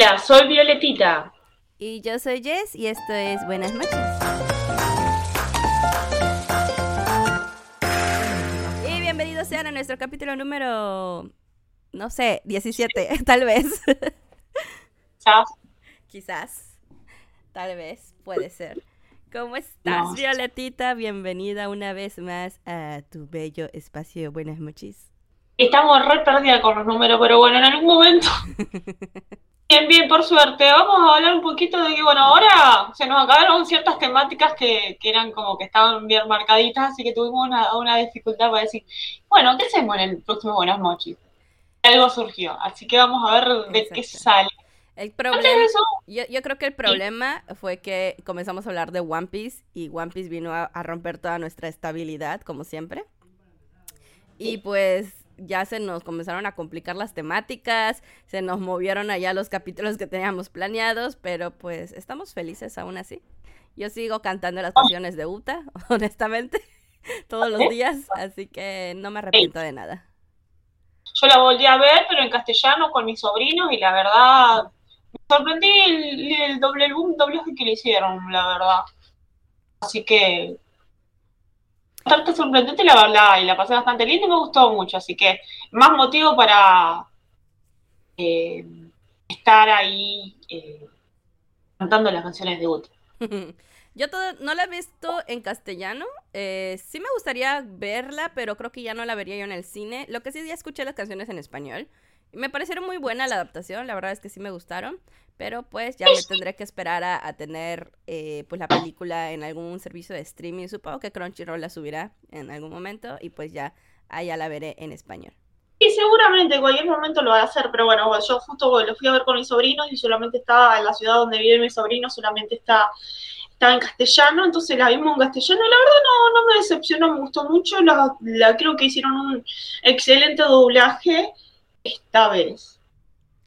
Hola, soy Violetita. Y yo soy Jess y esto es Buenas noches. Y bienvenidos sean a nuestro capítulo número, no sé, 17, tal vez. Chao. Quizás, tal vez, puede ser. ¿Cómo estás, Violetita? Bienvenida una vez más a tu bello espacio Buenas noches. Estamos re perdidas con los números, pero bueno, en algún momento. Bien, bien, por suerte. Vamos a hablar un poquito de que, bueno, ahora se nos acabaron ciertas temáticas que, que eran como que estaban bien marcaditas, así que tuvimos una, una dificultad para decir, bueno, ¿qué hacemos en el próximo Buenas noches? Algo surgió, así que vamos a ver de qué sale. El problema, yo, yo creo que el problema fue que comenzamos a hablar de One Piece y One Piece vino a, a romper toda nuestra estabilidad, como siempre. Y pues ya se nos comenzaron a complicar las temáticas, se nos movieron allá los capítulos que teníamos planeados, pero pues estamos felices aún así. Yo sigo cantando las canciones de Uta, honestamente, todos los días, así que no me arrepiento de nada. yo la volví a ver, pero en castellano con mis sobrinos, y la verdad, me sorprendí el, el doble el boom doblaje que le hicieron, la verdad. Así que bastante sorprendente la la, y la pasé bastante linda y me gustó mucho, así que más motivo para eh, estar ahí eh, cantando las canciones de Ut. Yo todo- no la he visto en castellano. eh, sí me gustaría verla, pero creo que ya no la vería yo en el cine. Lo que sí, ya escuché las canciones en español. Me parecieron muy buena la adaptación, la verdad es que sí me gustaron. Pero pues ya me tendré que esperar a, a tener eh, pues la película en algún servicio de streaming. Supongo que Crunchyroll la subirá en algún momento y pues ya allá la veré en español. Y seguramente en cualquier momento lo va a hacer, pero bueno, yo justo lo fui a ver con mis sobrinos y solamente estaba en la ciudad donde viven mis sobrinos, solamente está, estaba en castellano, entonces la vimos en castellano y la verdad no, no me decepcionó, me gustó mucho, la, la- creo que hicieron un excelente doblaje esta vez.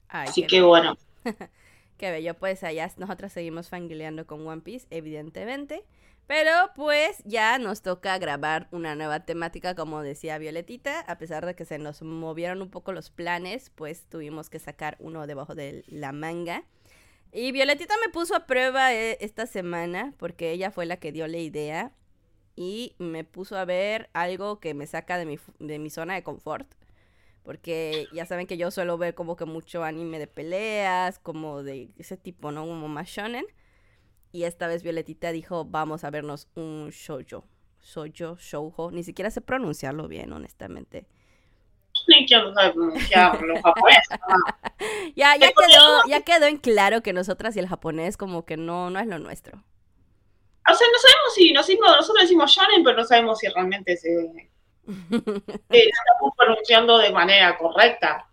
Ay, Así que bueno, Qué bello, pues allá nosotros seguimos fangileando con One Piece, evidentemente. Pero pues ya nos toca grabar una nueva temática, como decía Violetita. A pesar de que se nos movieron un poco los planes, pues tuvimos que sacar uno debajo de la manga. Y Violetita me puso a prueba eh, esta semana, porque ella fue la que dio la idea. Y me puso a ver algo que me saca de mi, de mi zona de confort. Porque ya saben que yo suelo ver como que mucho anime de peleas, como de ese tipo, ¿no? Como más shonen. Y esta vez Violetita dijo, vamos a vernos un shoujo. Shoujo, shoujo. Ni siquiera sé pronunciarlo bien, honestamente. ni quién lo sabe pronunciar los japoneses. ah. Ya, ya Es quedó, ya quedó en claro que nosotras y el japonés como que no, no es lo nuestro. O sea, no sabemos si nos decimos- nosotros decimos shonen, pero no sabemos si realmente se, eh, lo estamos pronunciando de manera correcta.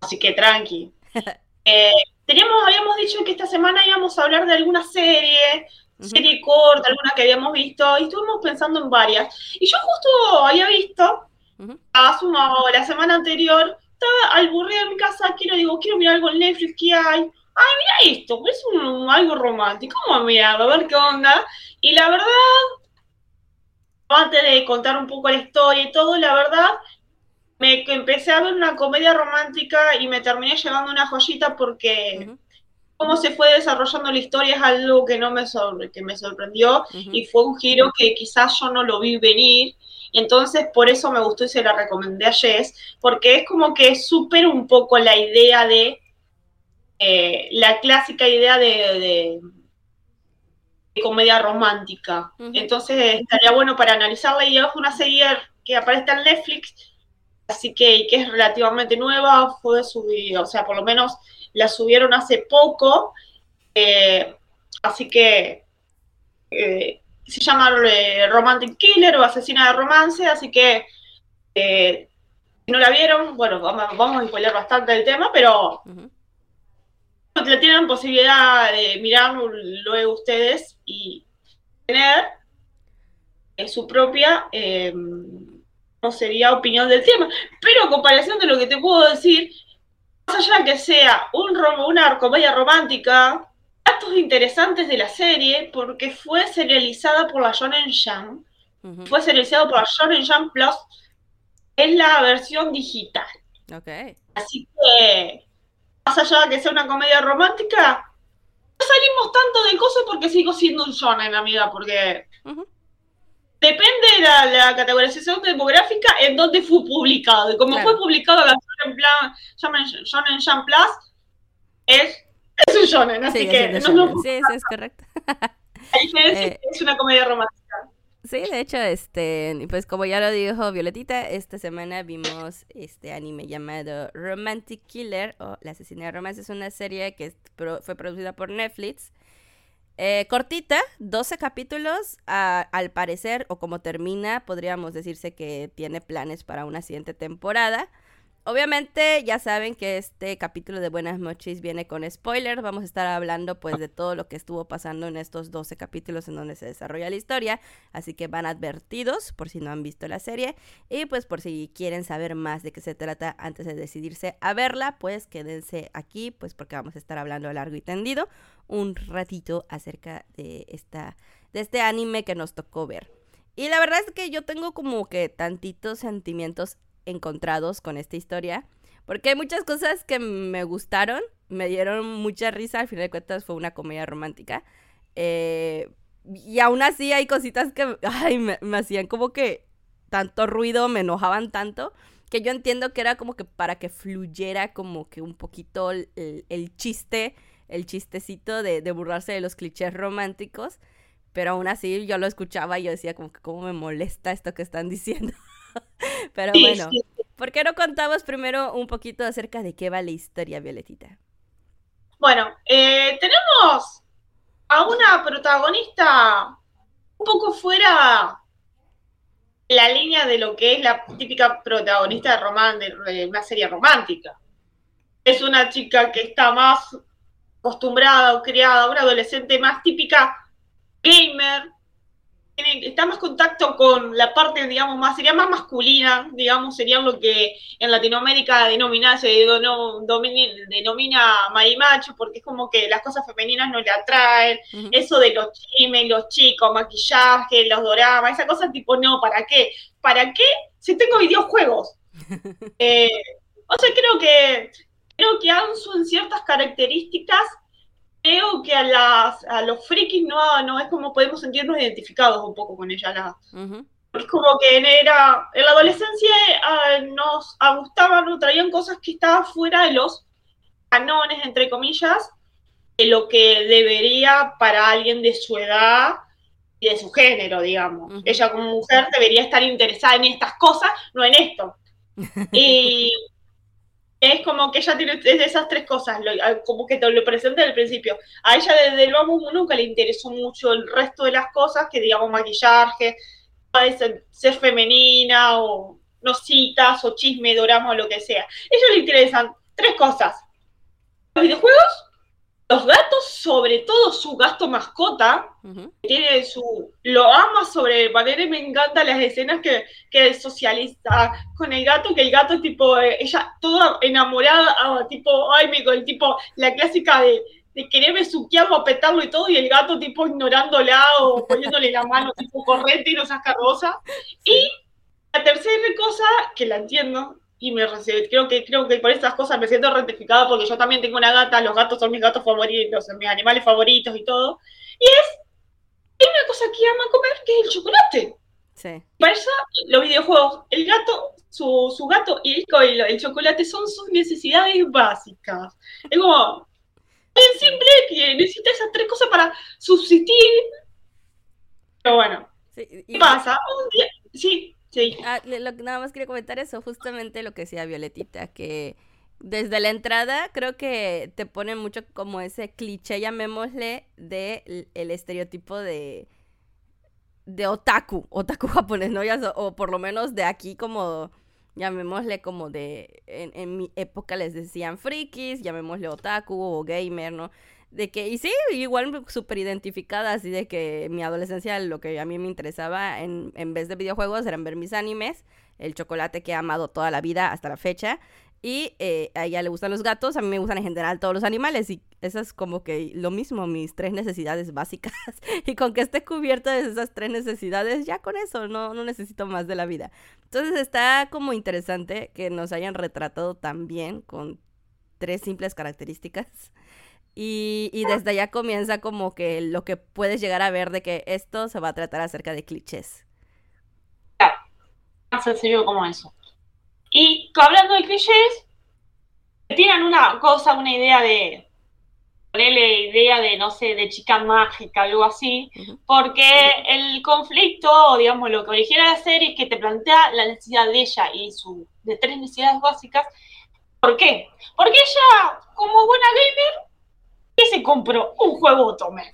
Así que tranqui. Eh, teníamos, habíamos dicho que esta semana íbamos a hablar de alguna serie, Ujú. serie corta, alguna que habíamos visto, y estuvimos pensando en varias. Y yo justo había visto, Ujú. hace una, la semana anterior, estaba aburrida en mi casa, quiero, digo, quiero mirar algo en Netflix, ¿qué hay? Ay, mira esto, es un- algo romántico, vamos a mirarlo, a ver qué onda. Y la verdad, antes de contar un poco la historia y todo, la verdad, me empecé a ver una comedia romántica y me terminé llevando una joyita porque cómo se fue desarrollando la historia es algo que no me que me sorprendió y fue un giro que quizás yo no lo vi venir. Y entonces por eso me gustó y se la recomendé a Jess, porque es como que supera un poco la idea de, eh, la clásica idea de, de- de comedia romántica. Entonces estaría bueno para analizarla y es una serie que aparece en Netflix, así que, y que es relativamente nueva, fue subida, o sea, por lo menos la subieron hace poco, eh, así que eh, se llama eh, Romantic Killer o Asesina de Romance, así que si no la vieron, bueno, vamos, vamos a spoiler bastante del tema, pero. La tienen posibilidad de mirarlo luego ustedes y tener eh, su propia, eh, no sería opinión del tema, pero a comparación de lo que te puedo decir, más allá de que sea un una comedia romántica, datos interesantes de la serie, porque fue serializada por la Shonen Jump, Ujú. fue serializado por la Shonen Jump Plus, es la versión digital. Ok. Así que más allá de que sea una comedia romántica, no salimos tanto del coso porque sigo siendo un shonen, amiga, porque depende de la, categorización demográfica en donde fue publicado. Y como fue publicado la Shonen, shonen Jump Plus, es, es un shonen, así que no, Sí, sí, es correcto. La diferencia eh, que es una comedia romántica. Sí, de hecho, este, pues como ya lo dijo Violetita, esta semana vimos este anime llamado Romantic Killer o La asesina de romance. Es una serie que fue producida por Netflix. Eh, cortita, 12 capítulos. al parecer, o como termina, podríamos decirse que tiene planes para una siguiente temporada. Obviamente ya saben que este capítulo de Buenas noches viene con spoilers. Vamos a estar hablando pues de todo lo que estuvo pasando en estos 12 capítulos en donde se desarrolla la historia. Así que van advertidos por si no han visto la serie. Y pues por si quieren saber más de qué se trata antes de decidirse a verla, pues quédense aquí pues porque vamos a estar hablando largo y tendido un ratito acerca de, esta, de este anime que nos tocó ver. Y la verdad es que yo tengo como que tantitos sentimientos encontrados con esta historia. Porque hay muchas cosas que me gustaron, me dieron mucha risa, al final de cuentas fue una comedia romántica. Eh, y aún así hay cositas que me, hacían como que tanto ruido, me enojaban tanto, que yo entiendo que era como que para que fluyera como que un poquito el, chiste, el chistecito de, de, burlarse de los clichés románticos. Pero aún así yo lo escuchaba y yo decía como que cómo me molesta esto que están diciendo. Pero bueno, ¿por qué no contamos primero un poquito acerca de qué va la historia, Violetita? Bueno, eh, tenemos a una protagonista un poco fuera de la línea de lo que es la típica protagonista de, román de una serie romántica. Es una chica que está más acostumbrada o criada, una adolescente más típica gamer, está más contacto con la parte, digamos, más, sería más masculina, digamos, sería lo que en Latinoamérica denomina, se denomina marimacho, porque es como que las cosas femeninas no le atraen, eso de los chimes, los chicos, maquillaje, los doramas, esa cosa tipo, no, ¿para qué? ¿Para qué? Si tengo videojuegos. eh, o sea, creo que, creo que Ansu en ciertas características creo que a, las, a los frikis no, no es como podemos sentirnos identificados un poco con ella. La, Es como que era, en la adolescencia ah, nos gustaban, nos traían cosas que estaban fuera de los canones, entre comillas, de lo que debería para alguien de su edad y de su género, digamos. Ella como mujer debería estar interesada en estas cosas, no en esto. Y es como que ella tiene esas tres cosas, como que te lo presenta desde principio. A ella desde el vamos nunca le interesó mucho el resto de las cosas, que digamos maquillaje, ser femenina o nositas o chisme, dorama o lo que sea. A ella le interesan tres cosas. Los videojuegos, los gatos, sobre todo su gato mascota, tiene su, lo ama sobre manera y me encantan las escenas que, que socializa con el gato, que el gato tipo, eh, ella toda enamorada, ah, tipo, ay, me, el tipo, la clásica de, de quererme suquearlo, apetarlo y todo, y el gato tipo ignorándola o poniéndole la mano tipo corriente y no saca rosa. Y la tercera cosa, que la entiendo, y me creo que creo que por estas cosas me siento ratificada porque yo también tengo una gata, los gatos son mis gatos favoritos, mis animales favoritos y todo. Y es, una cosa que ama comer que es el chocolate. Sí. Para eso los videojuegos, el gato, su, su gato y el, el, chocolate son sus necesidades básicas. Es como es simple que necesita esas tres cosas para subsistir. Pero bueno. ¿Qué pasa? Un día, sí, Sí. Ah, nada más quería comentar eso, justamente lo que decía Violetita, que desde la entrada creo que te ponen mucho como ese cliché, llamémosle, de el estereotipo de de otaku, otaku japonés, ¿no? o por lo menos de aquí como, llamémosle como de, en mi época les decían frikis, llamémosle otaku o gamer, ¿no? De que, y sí, igual súper identificada, así de que mi adolescencia lo que a mí me interesaba en, en vez de videojuegos eran ver mis animes, el chocolate que he amado toda la vida hasta la fecha, y eh, a ella le gustan los gatos, a mí me gustan en general todos los animales y eso es como que lo mismo, mis tres necesidades básicas. y con que esté cubierta de esas tres necesidades, ya con eso, no, no necesito más de la vida. Entonces está como interesante que nos hayan retratado tan bien con tres simples características. Y, y desde allá comienza como que lo que puedes llegar a ver de que esto se va a tratar acerca de clichés. Claro, tan sencillo como eso. Y hablando de clichés, tienen una cosa, una idea de ponerle idea de, no sé, de chica mágica, algo así, porque el conflicto, digamos, lo que origina la serie es que te plantea la necesidad de ella y su, de tres necesidades básicas. ¿Por qué? Porque ella, como buena gamer, ¿qué se compró? Un juego Otome.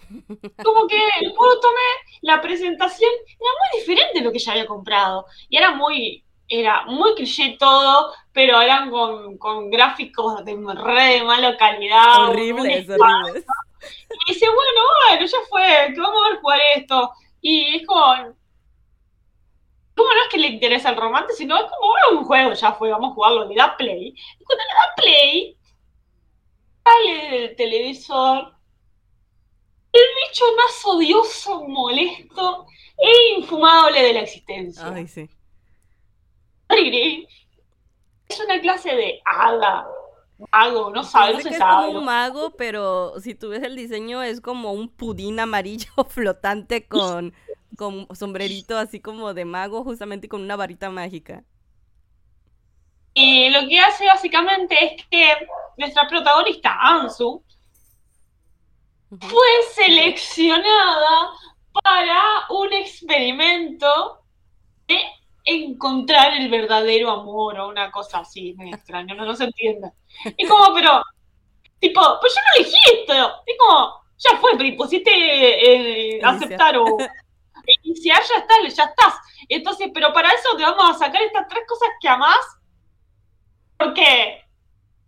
Como que el juego Otome, la presentación era muy diferente de lo que ella había comprado. Y era muy, era muy cliché todo, pero eran con, con gráficos de re de mala calidad. Horribles, horribles. Y dice, bueno, bueno, ya fue, que vamos a ver jugar esto. Y es como, como no es que le interesa el romance, sino es como, bueno, un juego, ya fue, vamos a jugarlo, le da play. Y cuando le da play, sale del televisor el bicho más odioso, molesto e infumable de la existencia. Ay, sí. Es una clase de hada, mago, no sabe, no se que es sabe. como un mago, pero si tú ves el diseño es como un pudín amarillo flotante con, con sombrerito así como de mago, justamente con una varita mágica. Y lo que hace básicamente es que nuestra protagonista, Ansu, fue seleccionada para un experimento de encontrar el verdadero amor o una cosa así, medio extraño, no, no se entiende. Y como, pero, tipo, pues yo no elegí esto. Es como, ya fue, pero pusiste eh, aceptar o iniciar, ya está, ya estás. Entonces, pero para eso te vamos a sacar estas tres cosas que amás, porque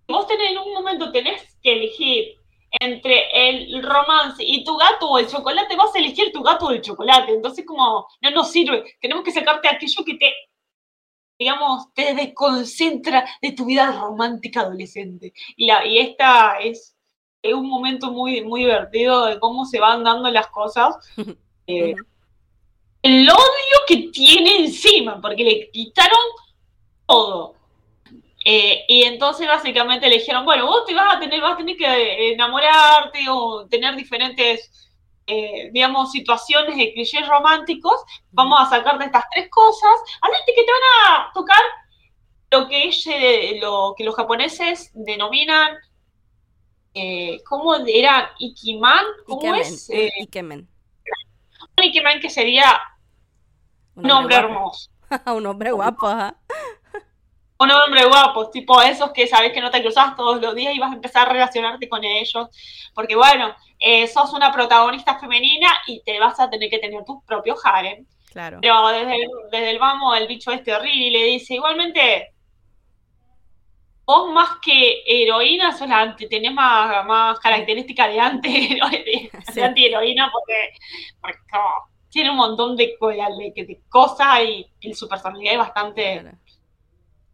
vos tenés en un momento tenés que elegir entre el romance y tu gato o el chocolate, vas a elegir tu gato o el chocolate. Entonces, como, no nos sirve. Tenemos que sacarte aquello que te, digamos, te desconcentra de tu vida romántica adolescente. Y, la, y esta es, es un momento muy, muy divertido de cómo se van dando las cosas. Eh, el odio que tiene encima, porque le quitaron todo. Eh, y entonces básicamente le dijeron, bueno, vos te vas a tener, vas a tener que enamorarte o tener diferentes, eh, digamos, situaciones de clichés románticos. Vamos a sacar de estas tres cosas. Además de que te van a tocar lo que, ella- lo que los japoneses denominan, eh, ¿cómo era? Ikiman, ¿cómo Ikemen, es? Eh, Ikemen. un Ikiman que sería un hombre guapo. hermoso. un hombre guapo, ajá. Un hombre guapo, tipo esos que sabes que no te cruzas todos los días y vas a empezar a relacionarte con ellos. Porque bueno, eh, sos una protagonista femenina y te vas a tener que tener tus propios harem. Claro. Pero desde el, desde el vamos, el bicho este horrible le dice, igualmente, vos más que heroína sos la anti, tenés más, más características de anti de, Sí. antiheroína porque, porque tiene un montón de, co- de, de cosas y, y su personalidad es bastante claro.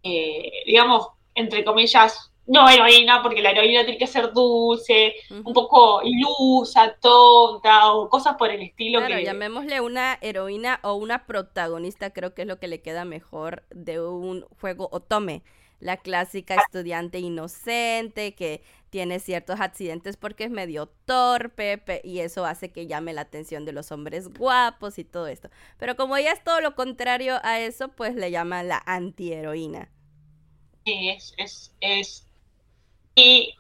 Eh, digamos, entre comillas, no heroína, porque la heroína tiene que ser dulce, un poco ilusa, tonta, o cosas por el estilo Claro, que... llamémosle una heroína o una protagonista, creo que es lo que le queda mejor de un juego Otome. La clásica estudiante inocente que tiene ciertos accidentes porque es medio torpe pe- y eso hace que llame la atención de los hombres guapos y todo esto. Pero como ella es todo lo contrario a eso, pues le llaman la antiheroína. Sí, es, es, es... Y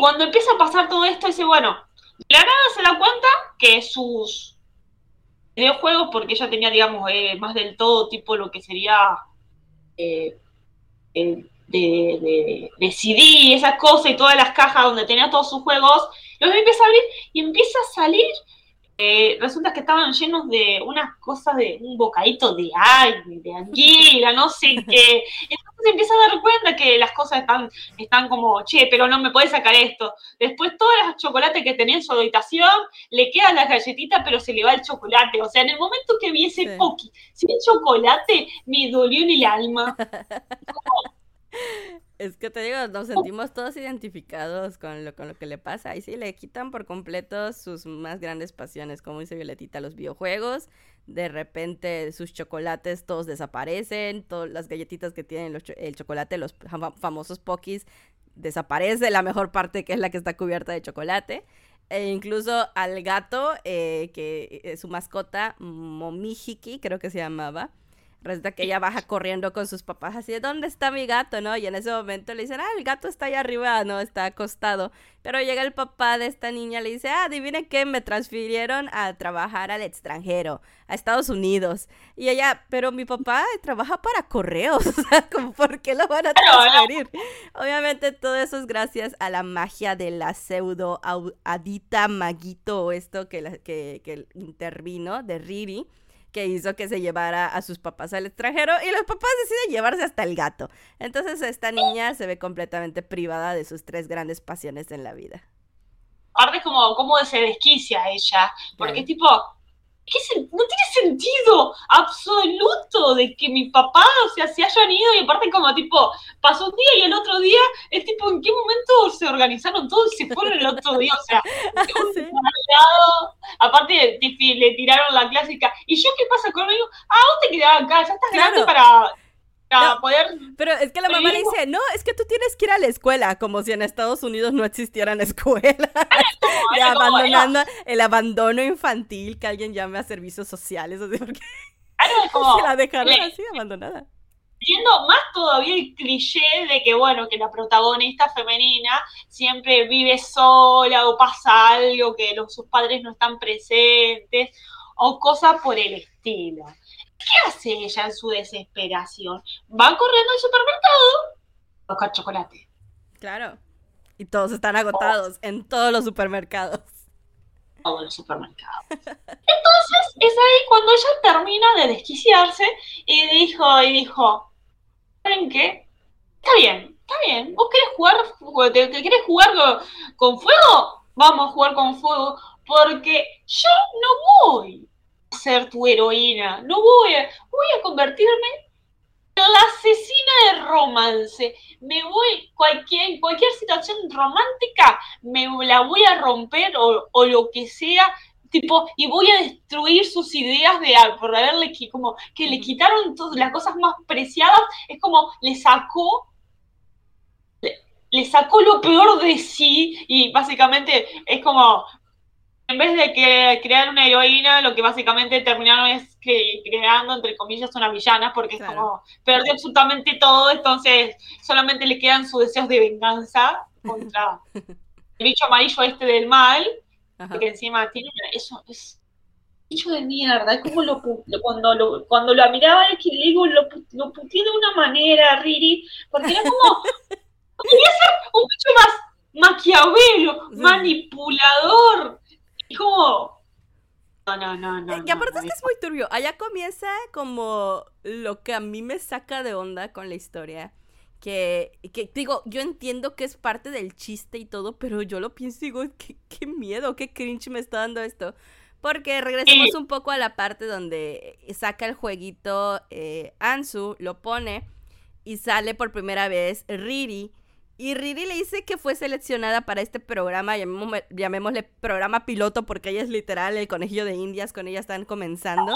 cuando empieza a pasar todo esto, dice, bueno, la nada se da cuenta que sus videojuegos, porque ella tenía, digamos, eh, más del todo tipo lo que sería eh, eh, de, de, de CD, esas cosas y todas las cajas donde tenía todos sus juegos, los empieza a abrir y empieza a salir. eh, resulta que estaban llenos de unas cosas de un bocadito de aire, de anguila, no sé qué. Entonces empieza a dar cuenta que las cosas están, están como, che, pero no me puedes sacar esto. Después todas las chocolates que tenía en su habitación, le quedan las galletitas, pero se le va el chocolate. O sea, en el momento que vi ese Sí. Poki sin chocolate, me dolió en el alma. Es que te digo, nos sentimos todos identificados con lo, con lo que le pasa. Y sí, le quitan por completo sus más grandes pasiones, como dice Violetita, los videojuegos. de repente sus chocolates todos desaparecen, todas las galletitas que tienen el chocolate, los famosos pokis, desaparece la mejor parte que es la que está cubierta de chocolate. E incluso al gato, eh, que es su mascota, Momijiki, creo que se llamaba, Resulta que ella baja corriendo con sus papás así de ¿dónde está mi gato? ¿no? Y en ese momento le dicen, ah, el gato está allá arriba, no, está acostado. Pero llega el papá de esta niña, le dice, ah, adivine qué, me transfirieron a trabajar al extranjero, a Estados Unidos. Y ella, pero mi papá trabaja para correos, o sea, ¿por qué lo van a transferir? Obviamente todo eso es gracias a la magia de la pseudo adita maguito o esto que, que, que intervino de Riri que hizo que se llevara a sus papás al extranjero y los papás deciden llevarse hasta el gato. Entonces esta niña se ve completamente privada de sus tres grandes pasiones en la vida. Aparte como, como se desquicia ella, porque tipo, no tiene sentido absoluto de que mi papá, o sea, se hayan ido y aparte como tipo, pasó un día y el otro día, es tipo, ¿en qué momento se organizaron todos y se fueron el otro día? O sea, sí. aparte le tiraron la clásica, ¿y yo qué pasa conmigo? Ah, vos te quedás acá, ya estás grande para poder. Pero es que la mamá le dice, no, es que tú tienes que ir a la escuela, como si en Estados Unidos no existieran escuelas. abandonando el abandono infantil, que alguien llame a servicios sociales, así porque se la dejaron así abandonada. Siendo más todavía el cliché de que, bueno, que la protagonista femenina siempre vive sola o pasa algo, que los, sus padres no están presentes o cosas por el estilo. ¿Qué hace ella en su desesperación? Va corriendo al supermercado a buscar chocolate. Claro. Y todos están agotados en todos los supermercados. Todos los supermercados. Entonces es ahí cuando ella termina de desquiciarse y dijo, y dijo, ¿saben qué? Está bien, está bien. ¿Vos querés jugar, querés jugar con fuego? Vamos a jugar con fuego. Porque yo no voy ser tu heroína, no voy a, voy a convertirme en la asesina de romance. Me voy, cualquier, cualquier situación romántica, me la voy a romper o, lo que sea, tipo, y voy a destruir sus ideas de por haberle que como que le quitaron todas las cosas más preciadas, es como le sacó le sacó lo peor de sí y básicamente es como en vez de que crear una heroína, lo que básicamente terminaron es creando, entre comillas, una villana, porque es como perdió absolutamente todo, entonces solamente le quedan sus deseos de venganza contra el bicho amarillo este del mal, que encima tiene eso es bicho de mierda, es como lo, cuando lo cuando lo miraba es que le digo lo, lo de una manera, Riri, porque era como quería ser un bicho más maquiavelo, manipulador, como... No, no, no, no. Y aparte es que es muy turbio. Allá comienza como lo que a mí me saca de onda con la historia. Que, que digo, yo entiendo que es parte del chiste y todo, pero yo lo pienso y digo, qué, qué miedo, qué cringe me está dando esto. Porque regresemos un poco a la parte donde saca el jueguito eh, Ansu, lo pone y sale por primera vez Riri y Riri le dice que fue seleccionada para este programa, llamémosle, programa piloto porque ella es literal el conejillo de indias, con ella están comenzando.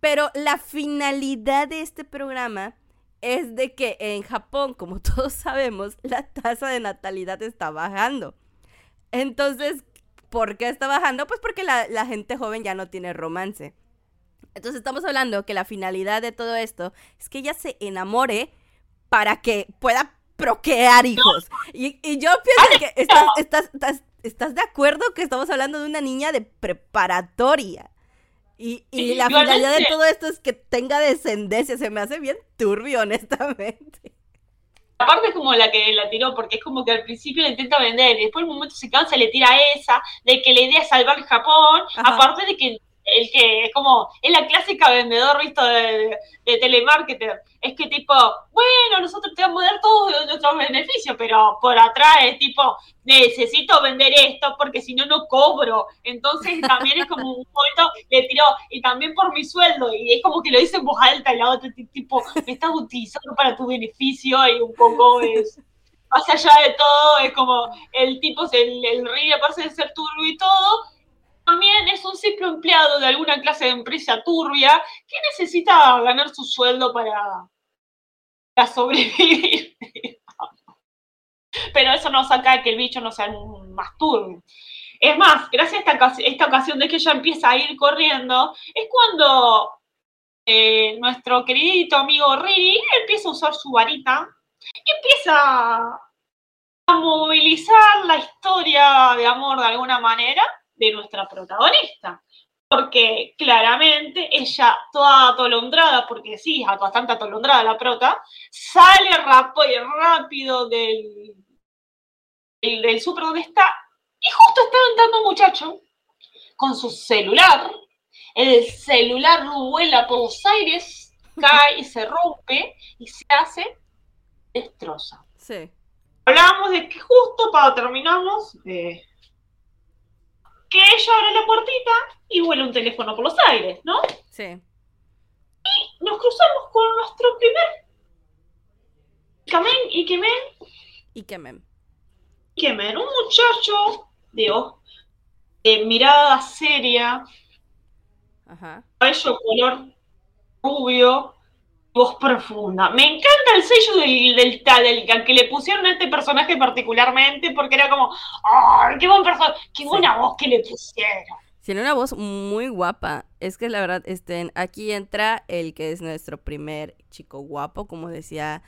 Pero la finalidad de este programa es de que en Japón, como todos sabemos, la tasa de natalidad está bajando. Entonces, ¿por qué está bajando? Pues porque la gente joven ya no tiene romance. Entonces estamos hablando que la finalidad de todo esto es que ella se enamore para que pueda procrear hijos. Y, yo pienso que estás, estás, estás, de acuerdo que estamos hablando de una niña de preparatoria. Y, la finalidad de todo esto es que tenga descendencia. Se me hace bien turbio, honestamente. Aparte es como la que la tiró, porque es como que al principio le intenta vender, y después en un momento se cansa, le tira esa, de que la idea es salvar Japón, aparte de que el que es como, es la clásica vendedor, visto, de, de, telemarketer. Es que tipo, bueno, nosotros te vamos a dar todos nuestros beneficios, pero por atrás es tipo, necesito vender esto porque si no, no cobro. Entonces también es como un momento, le tiró, y también por mi sueldo, y es como que lo dice en voz alta, y la otra tipo, me estás utilizando para tu beneficio, y un poco es... Más allá de todo, es como el tipo, el, el rey aparte de ser turbio y todo, también es un simple empleado de alguna clase de empresa turbia que necesita ganar su sueldo para, para sobrevivir. Pero eso no saca que el bicho no sea más turbio. Es más, gracias a esta, esta ocasión de que ella empieza a ir corriendo, es cuando eh, nuestro querido amigo Riri empieza a usar su varita y empieza a movilizar la historia de amor de alguna manera de nuestra protagonista. Porque claramente ella, toda atolondrada, porque sí, bastante atolondrada la prota, sale rápido del, del, del súper donde está y justo está entrando un muchacho con su celular. El celular vuela por los aires, cae y se rompe y se hace destroza. Sí. Hablábamos de que justo para terminamos, eh, que ella abre la puertita y vuela un teléfono por los aires, ¿no? Sí. Y nos cruzamos con nuestro primer Ikemen, Ikemen. Ikemen. Ikemen, un muchacho Dios, de mirada seria, Ajá. cabello color rubio, voz profunda. Me encanta el sello del, del, del, que le pusieron a este personaje particularmente, porque era como, ¡ay, qué buen personaje! ¡Qué buena voz que le pusieron! Tiene una voz muy guapa. Es que la verdad, este, aquí entra el que es nuestro primer chico guapo, como decía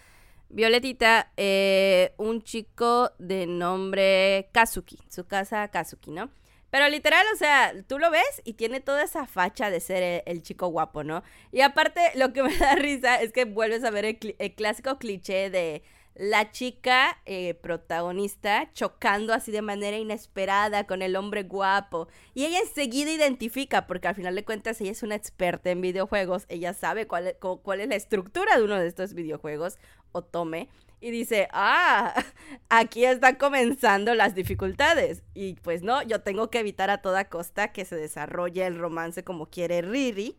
Violetita, eh, un chico de nombre Kazuki, su casa Kazuki, ¿no? Pero literal, o sea, tú lo ves y tiene toda esa facha de ser el, chico guapo, ¿no? Y aparte, lo que me da risa es que vuelves a ver el clásico cliché de la chica eh, protagonista chocando así de manera inesperada con el hombre guapo. Y ella enseguida identifica, porque al final de cuentas ella es una experta en videojuegos, ella sabe cuál, cuál es la estructura de uno de estos videojuegos, o tome, y dice, ah, aquí están comenzando las dificultades. Y pues no, yo tengo que evitar a toda costa que se desarrolle el romance como quiere Riri.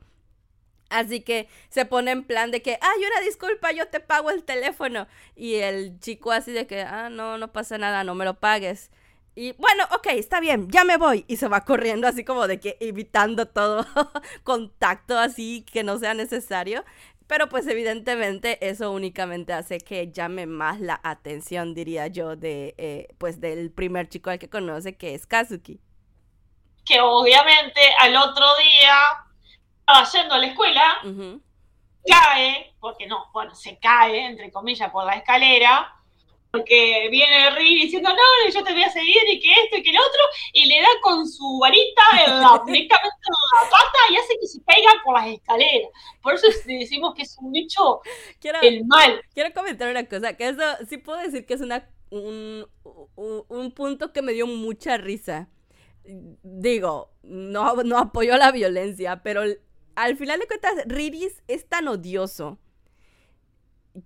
Así que se pone en plan de que, ay, una disculpa, yo te pago el teléfono. Y el chico así de que, ah, no, no pasa nada, no me lo pagues. Y bueno, ok, está bien, ya me voy. Y se va corriendo así como de que evitando todo contacto así que no sea necesario. Pero pues evidentemente eso únicamente hace que llame más la atención, diría yo, de eh, pues del primer chico al que conoce, que es Kazuki. Que obviamente al otro día estaba yendo a la escuela, cae, porque no, bueno, se cae, entre comillas, por la escalera, porque viene Riri diciendo, no, yo te voy a seguir y que esto y que el otro, y le da con su varita directamente en la pata y hace que se caiga por las escaleras. Por eso decimos que es un bicho el mal. Quiero comentar una cosa, que eso sí puedo decir que es una, un, un punto que me dio mucha risa digo, no, no apoyo la violencia, pero al final de cuentas, Riris es tan odioso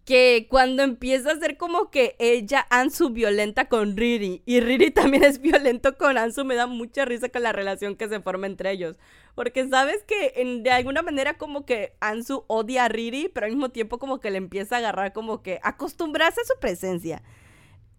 que cuando empieza a ser como que ella, Ansu, violenta con Riri y Riri también es violento con Ansu, me da mucha risa con la relación que se forma entre ellos. Porque sabes que en, de alguna manera como que Ansu odia a Riri, pero al mismo tiempo como que le empieza a agarrar como que acostumbrarse a su presencia.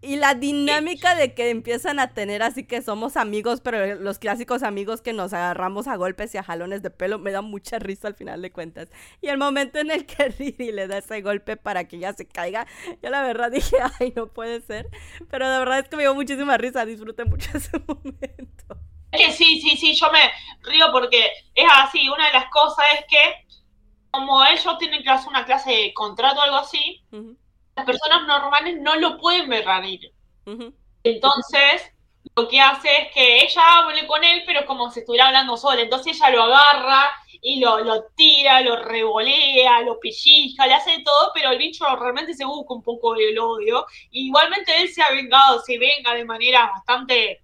Y la dinámica de que empiezan a tener así que somos amigos, pero los clásicos amigos que nos agarramos a golpes y a jalones de pelo, me da mucha risa al final de cuentas. Y el momento en el que Riri le da ese golpe para que ella se caiga, yo la verdad dije, ay, no puede ser. Pero de verdad es que me dio muchísima risa, disfruté mucho ese momento. Sí, sí, sí, yo me río porque es así. Una de las cosas es que, como ellos tienen que hacer una clase de contrato o algo así, las personas normales no lo pueden ver reír. Entonces, lo que hace es que ella hable con él, pero como si estuviera hablando sola. Entonces ella lo agarra y lo, lo tira, lo revolea, lo pellizca, le hace todo, pero el bicho realmente se busca un poco el odio. igualmente él se ha vengado, se venga de manera bastante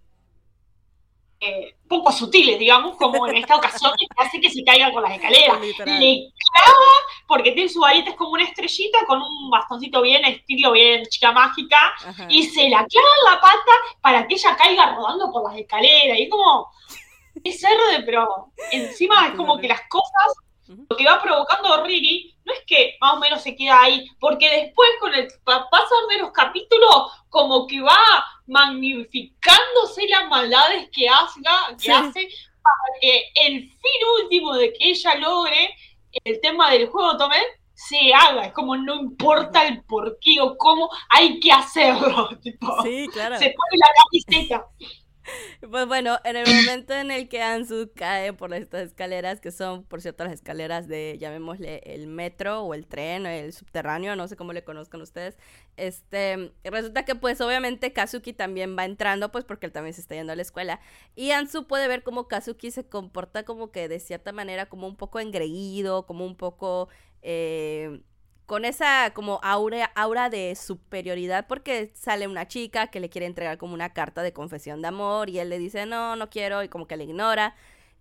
eh, poco sutiles, digamos, como en esta ocasión, que hace que se caiga con las escaleras. Le clava, porque tiene su varita, es como una estrellita con un bastoncito bien, estilo bien chica mágica, y se la clava en la pata para que ella caiga rodando por las escaleras. Y es como, es cerdo, pero encima es como que las cosas lo que va provocando Riri no es que más o menos se queda ahí, porque después con el pasar de los capítulos, como que va magnificándose las maldades que, hace, que hace para que el fin último de que ella logre el tema del juego Tomé se haga, es como no importa el por qué o cómo, hay que hacerlo. sí, claro. Se pone la camiseta. Pues bueno, en el momento en el que Ansu cae por estas escaleras, que son, por cierto, las escaleras de, llamémosle, el metro o el tren, el subterráneo, no sé cómo le conozcan ustedes, este, resulta que pues obviamente Kazuki también va entrando, pues porque él también se está yendo a la escuela, y Ansu puede ver cómo Kazuki se comporta como que de cierta manera como un poco engreído, como un poco... Eh, con esa como aura, aura de superioridad porque sale una chica que le quiere entregar como una carta de confesión de amor y él le dice no, no quiero y como que le ignora.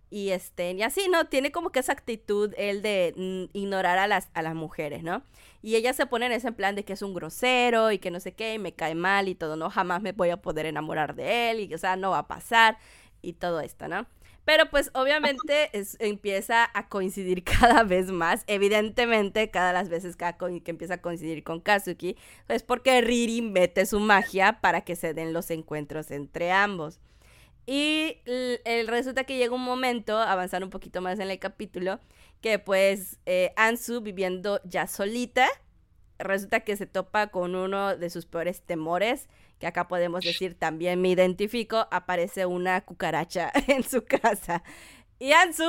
Y este, y así, ¿no? Tiene como que esa actitud él de mm, ignorar a las, a las mujeres, ¿no? Y ella se pone en ese plan de que es un grosero y que no sé qué, y me cae mal y todo, ¿no? Jamás me voy a poder enamorar de él y, o sea, no va a pasar y todo esto, ¿no? Pero pues obviamente empieza a coincidir cada vez más. Evidentemente, cada las veces que, empieza a coincidir con Kazuki, es porque Riri mete su magia para que se den los encuentros entre ambos. Y resulta que llega un momento, avanzar un poquito más en el capítulo, que pues eh, Ansu viviendo ya solita, resulta que se topa con uno de sus peores temores, que acá podemos decir también me identifico, aparece una cucaracha en su casa. Y Ansu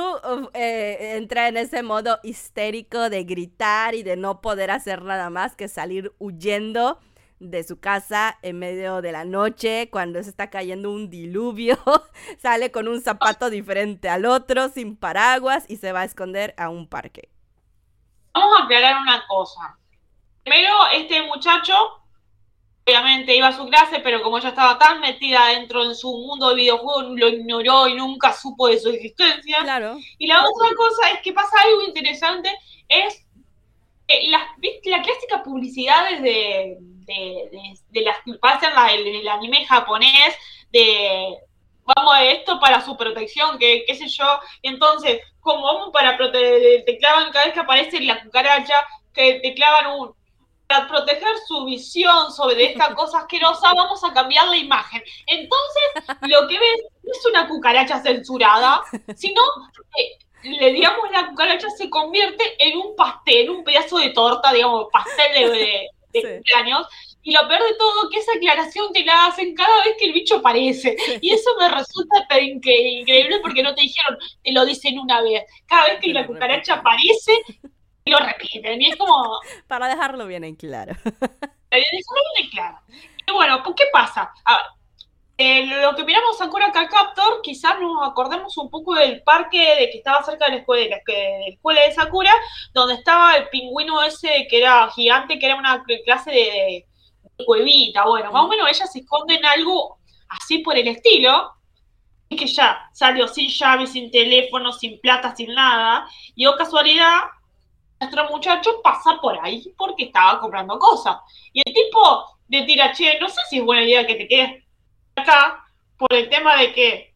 eh, entra en ese modo histérico de gritar y de no poder hacer nada más que salir huyendo de su casa en medio de la noche cuando se está cayendo un diluvio. Sale con un zapato diferente al otro, sin paraguas y se va a esconder a un parque. Vamos a aclarar una cosa. Primero, este muchacho obviamente iba a su clase, pero como ella estaba tan metida dentro en su mundo de videojuegos, lo ignoró y nunca supo de su existencia. Claro. Y la otra cosa es que pasa algo interesante, es la, la clásica publicidad de, de, de, las que pasan en, el anime japonés, de vamos a esto para su protección, que qué sé yo, y entonces, como vamos para proteger, te clavan cada vez que aparece la cucaracha, que te clavan un, para proteger su visión sobre esta cosa asquerosa, vamos a cambiar la imagen. Entonces, lo que ves no es una cucaracha censurada, sino que, le digamos, la cucaracha se convierte en un pastel, un pedazo de torta, digamos, pastel de, cumpleaños. Y lo peor de todo, que esa aclaración te la hacen cada vez que el bicho aparece. Y eso me resulta increíble porque no te dijeron, te lo dicen una vez. Cada vez que la cucaracha aparece, lo repiten. Y es como. Para dejarlo bien en claro. Para dejarlo bien en claro. Y bueno, ¿qué pasa? Eh, lo que miramos Sakura Captor, quizás nos acordemos un poco del parque de que estaba cerca de la escuela, de la, escuela de Sakura, donde estaba el pingüino ese que era gigante, que era una clase de, cuevita. Bueno, más o menos ella se esconde en algo así por el estilo, y que ya salió sin llave, sin teléfono, sin plata, sin nada, y o oh casualidad, nuestro muchacho pasa por ahí porque estaba comprando cosas. Y el tipo le tira, che, no sé si es buena idea que te quedes acá por el tema de que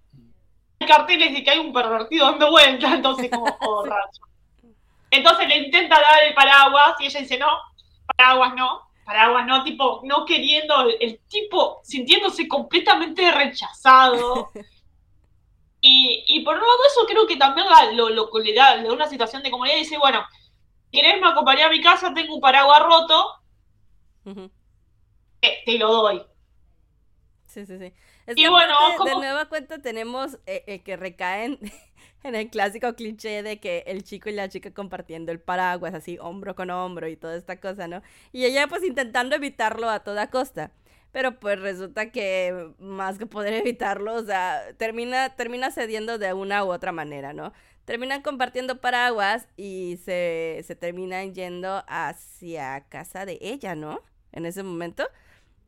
hay carteles de que hay un pervertido dando vuelta, entonces como, oh, Entonces le intenta dar el paraguas y ella dice, no, paraguas no, paraguas no, tipo, no queriendo, el, tipo sintiéndose completamente rechazado. Y, y, por un lado eso creo que también lo, lo, le da una situación de comodidad y dice, bueno, ¿Querés me acompañar a mi casa? Tengo un paraguas roto. te, lo doy. Sí, sí, sí. y bueno, de nueva cuenta tenemos eh, eh, que recaen en el clásico cliché de que el chico y la chica compartiendo el paraguas así hombro con hombro y toda esta cosa, ¿no? Y ella pues intentando evitarlo a toda costa. Pero pues resulta que más que poder evitarlo, o sea, termina, termina cediendo de una u otra manera, ¿no? Terminan compartiendo paraguas y se, se terminan yendo hacia casa de ella, ¿no? En ese momento.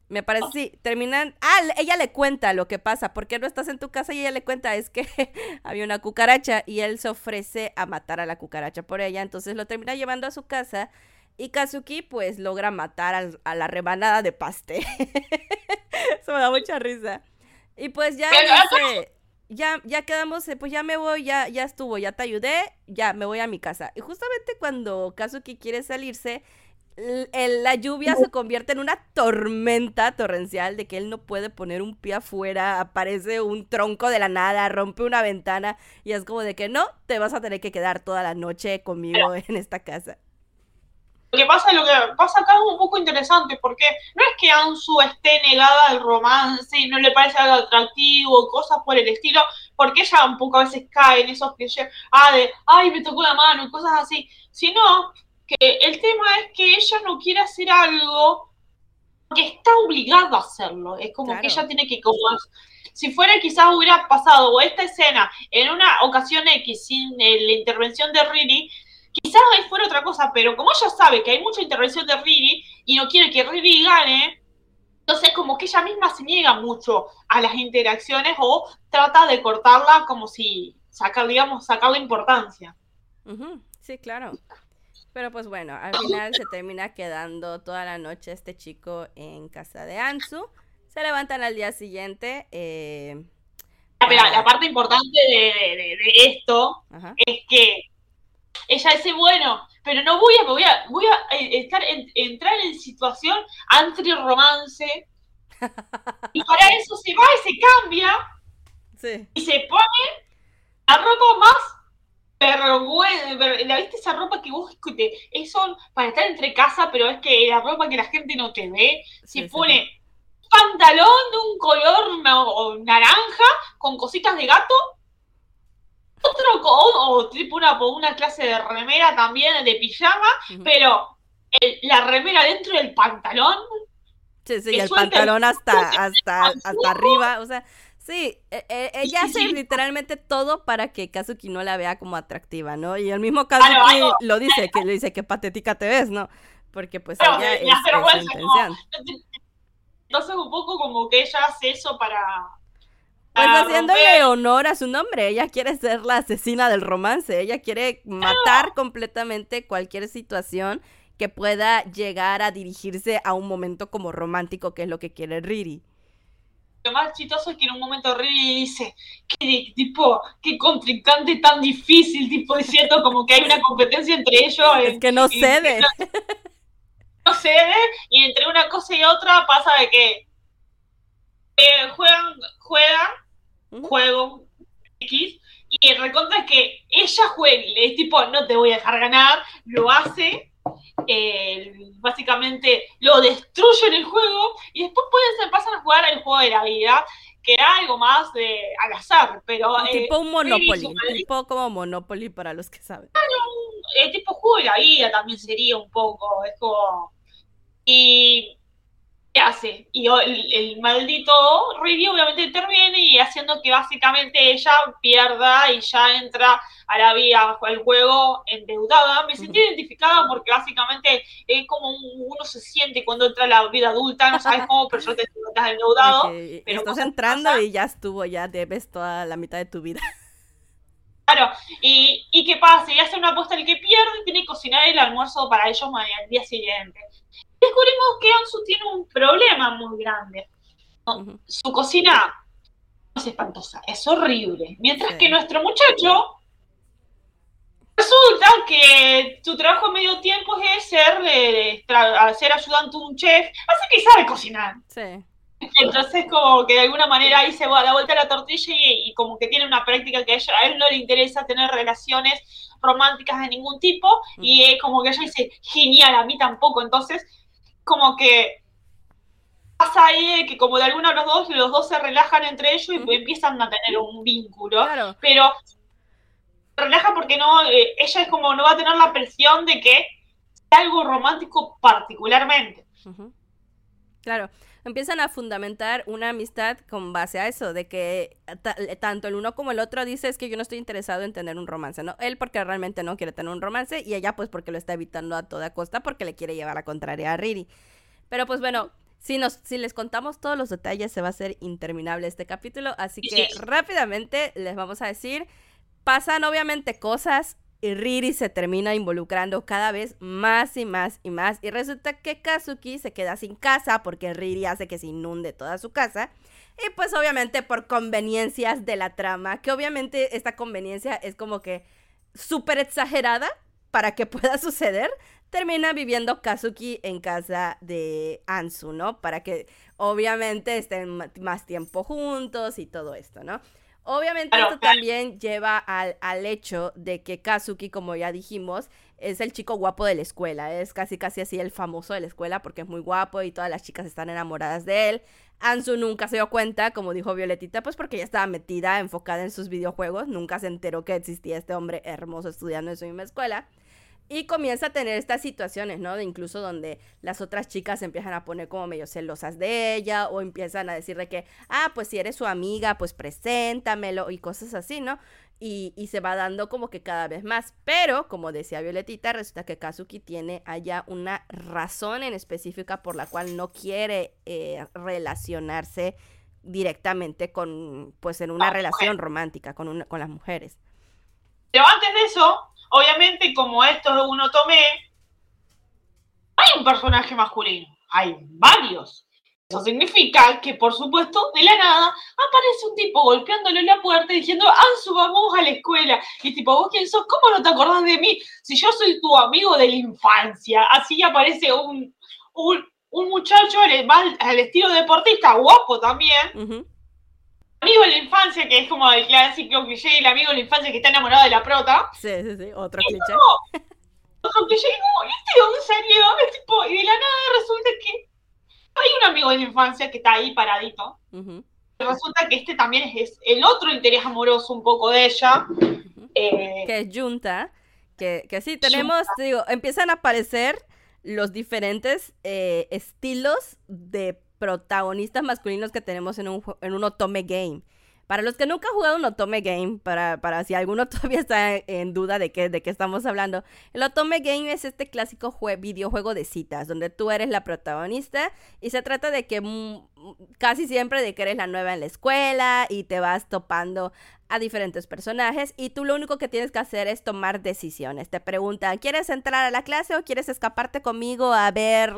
Me parece, sí, terminan... Ah, ella le cuenta lo que pasa. ¿Por qué no estás en tu casa? Y ella le cuenta, es que había una cucaracha y él se ofrece a matar a la cucaracha por ella. Entonces lo termina llevando a su casa y Kazuki pues logra matar a, la rebanada de pastel. Eso me da mucha risa. Y pues ya dice, ya, ya quedamos, eh, pues ya me voy, ya, ya estuvo, ya te ayudé, ya me voy a mi casa. Y justamente cuando Kazuki quiere salirse, la lluvia se convierte en una tormenta torrencial de que él no puede poner un pie afuera, aparece un tronco de la nada, rompe una ventana y es como de que no, te vas a tener que quedar toda la noche conmigo en esta casa. Lo que pasa, lo que pasa acá es un poco interesante porque no es que Ansu esté negada al romance y no le parece algo atractivo, cosas por el estilo, porque ella un poco a veces cae en esos clichés, ah, de, ay, me tocó la mano, cosas así, sino que el tema es que ella no quiere hacer algo que está obligada a hacerlo. Es como que ella tiene que como si fuera quizás hubiera pasado o esta escena en una ocasión X sin eh, la intervención de Riri, quizás ahí fuera otra cosa, pero como ella sabe que hay mucha intervención de Riri y no quiere que Riri gane, entonces como que ella misma se niega mucho a las interacciones o trata de cortarla como si sacar, digamos, sacarle importancia. Sí, claro. Pero pues bueno, al final se termina quedando toda la noche este chico en casa de Ansu. Se levantan al día siguiente. Eh, la parte importante de, esto es que ella dice, bueno, pero no voy a, voy a, voy a eh, estar entrar en situación anti-romance. y para eso se va y se cambia. Y se pone la ropa más bueno, ¿la viste esa ropa que vos Eso para estar entre casa, pero es que la ropa que la gente no te ve, se pone pantalón de un color naranja con cositas de gato, otro o, tipo una, una clase de remera también de pijama, pero la remera dentro del pantalón. Sí, sí, el pantalón hasta, hasta, hasta arriba, o sea, Sí, e, e, ella hace literalmente todo para que Kazuki no la vea como atractiva, ¿no? Y el mismo Kazuki lo dice, que le dice que patética te ves, ¿no? Porque pues ella es, entonces un poco como que ella hace eso para... Pues haciéndole honor a su nombre, ella quiere ser la asesina del romance, ella quiere matar completamente cualquier situación que pueda llegar a dirigirse a un momento como romántico, que es lo que quiere Riri lo más chistoso es que en un momento Riri dice, qué tipo, qué contrincante tan difícil, tipo, diciendo como que hay una competencia entre ellos. Es que no cede. No, cede, y entre una cosa y otra pasa de que eh, juegan, juegan, juego X, y el recontra es que ella juega, es tipo, no te voy a dejar ganar, lo hace, eh, básicamente lo destruyen el juego y después pueden pasan a jugar el juego de la vida, que era algo más de al azar, pero... Eh, tipo un Monopoly, tipo como Monopoly para los que saben. el tipo juego de la vida también sería un poco, es como... Y ¿qué hace? Y el, maldito Riri obviamente interviene y haciendo que básicamente ella pierda y ya entra a la vía al juego endeudada. Me sentí identificada porque básicamente es como uno se siente cuando entra a la vida adulta, no sabes cómo, pero yo te estás endeudado. Pero estás entrando y ya estuvo, ya debes toda la mitad de tu vida. Claro, y, y qué pasa, y hace una apuesta el que pierde y tiene que cocinar el almuerzo para ellos al día siguiente descubrimos que Ansu tiene un problema muy grande. Su cocina es espantosa, es horrible. Mientras que nuestro muchacho resulta que su trabajo a medio tiempo es ser, ser ayudante de un chef, así que sabe cocinar. Sí. Entonces, como que de alguna manera ahí se va da vuelta la tortilla y, como que tiene una práctica que a, ella, a él no le interesa tener relaciones románticas de ningún tipo, y es como que ella dice, genial, a mí tampoco. Entonces, como que pasa ahí que como de alguna de los dos, los dos se relajan entre ellos y empiezan a tener un vínculo. Pero se relaja porque no, eh, ella es como no va a tener la presión de que sea algo romántico particularmente. Claro empiezan a fundamentar una amistad con base a eso, de que tanto el uno como el otro dice es que yo no estoy interesado en tener un romance, ¿no? Él porque realmente no quiere tener un romance y ella pues porque lo está evitando a toda costa porque le quiere llevar a contraria a Riri. Pero pues bueno, si, nos, si les contamos todos los detalles se va a hacer interminable este capítulo, así que rápidamente les vamos a decir, pasan obviamente cosas y Riri se termina involucrando cada vez más y más y más. Y resulta que Kazuki se queda sin casa porque Riri hace que se inunde toda su casa. Y pues obviamente por conveniencias de la trama, que obviamente esta conveniencia es como que súper exagerada, para que pueda suceder, termina viviendo Kazuki en casa de Ansu, ¿no? Para que obviamente estén más tiempo juntos y todo esto, ¿no? Obviamente esto también lleva al, al, hecho de que Kazuki, como ya dijimos, es el chico guapo de la escuela. Es casi casi así el famoso de la escuela porque es muy guapo y todas las chicas están enamoradas de él. Ansu nunca se dio cuenta, como dijo Violetita, pues porque ya estaba metida, enfocada en sus videojuegos. Nunca se enteró que existía este hombre hermoso estudiando en su misma escuela. Y comienza a tener estas situaciones, ¿no? De incluso donde las otras chicas empiezan a poner como medio celosas de ella o empiezan a decirle que, ah, pues si eres su amiga, pues preséntamelo y cosas así, ¿no? Y, y, se va dando como que cada vez más. Pero, como decía Violetita, resulta que Kazuki tiene allá una razón en específica por la cual no quiere eh, relacionarse directamente con, pues en una relación romántica con, una, con las mujeres. Pero antes de eso, Obviamente, como esto es un otome, hay un personaje masculino, hay varios. Eso significa que, por supuesto, de la nada aparece un tipo golpeándole la puerta y diciendo, Ansu, vamos a la escuela. Y tipo, ¿vos quién sos? ¿Cómo no te acordás de mí? Si yo soy tu amigo de la infancia. Así aparece un, un, muchacho al, estilo deportista, guapo también amigo de la infancia, que es como el clásico cliché, el amigo de la infancia que está enamorado de la prota. Sí, sí, sí, otro cliché. otro cliché, y como, ¿este dónde salió? Es tipo, y de la nada resulta que hay un amigo de la infancia que está ahí paradito. Resulta que este también es, el otro interés amoroso un poco de ella. Eh, que es Junta. Que, que sí, tenemos, digo, empiezan a aparecer los diferentes eh, estilos de protagonistas masculinos que tenemos en un, en un Otome Game. Para los que nunca han jugado un Otome Game, para, para si alguno todavía está en duda de qué, de qué estamos hablando, el Otome Game es este clásico videojuego de citas, donde tú eres la protagonista y se trata de que casi siempre de que eres la nueva en la escuela y te vas topando a diferentes personajes y tú lo único que tienes que hacer es tomar decisiones. Te preguntan, ¿quieres entrar a la clase o quieres escaparte conmigo a ver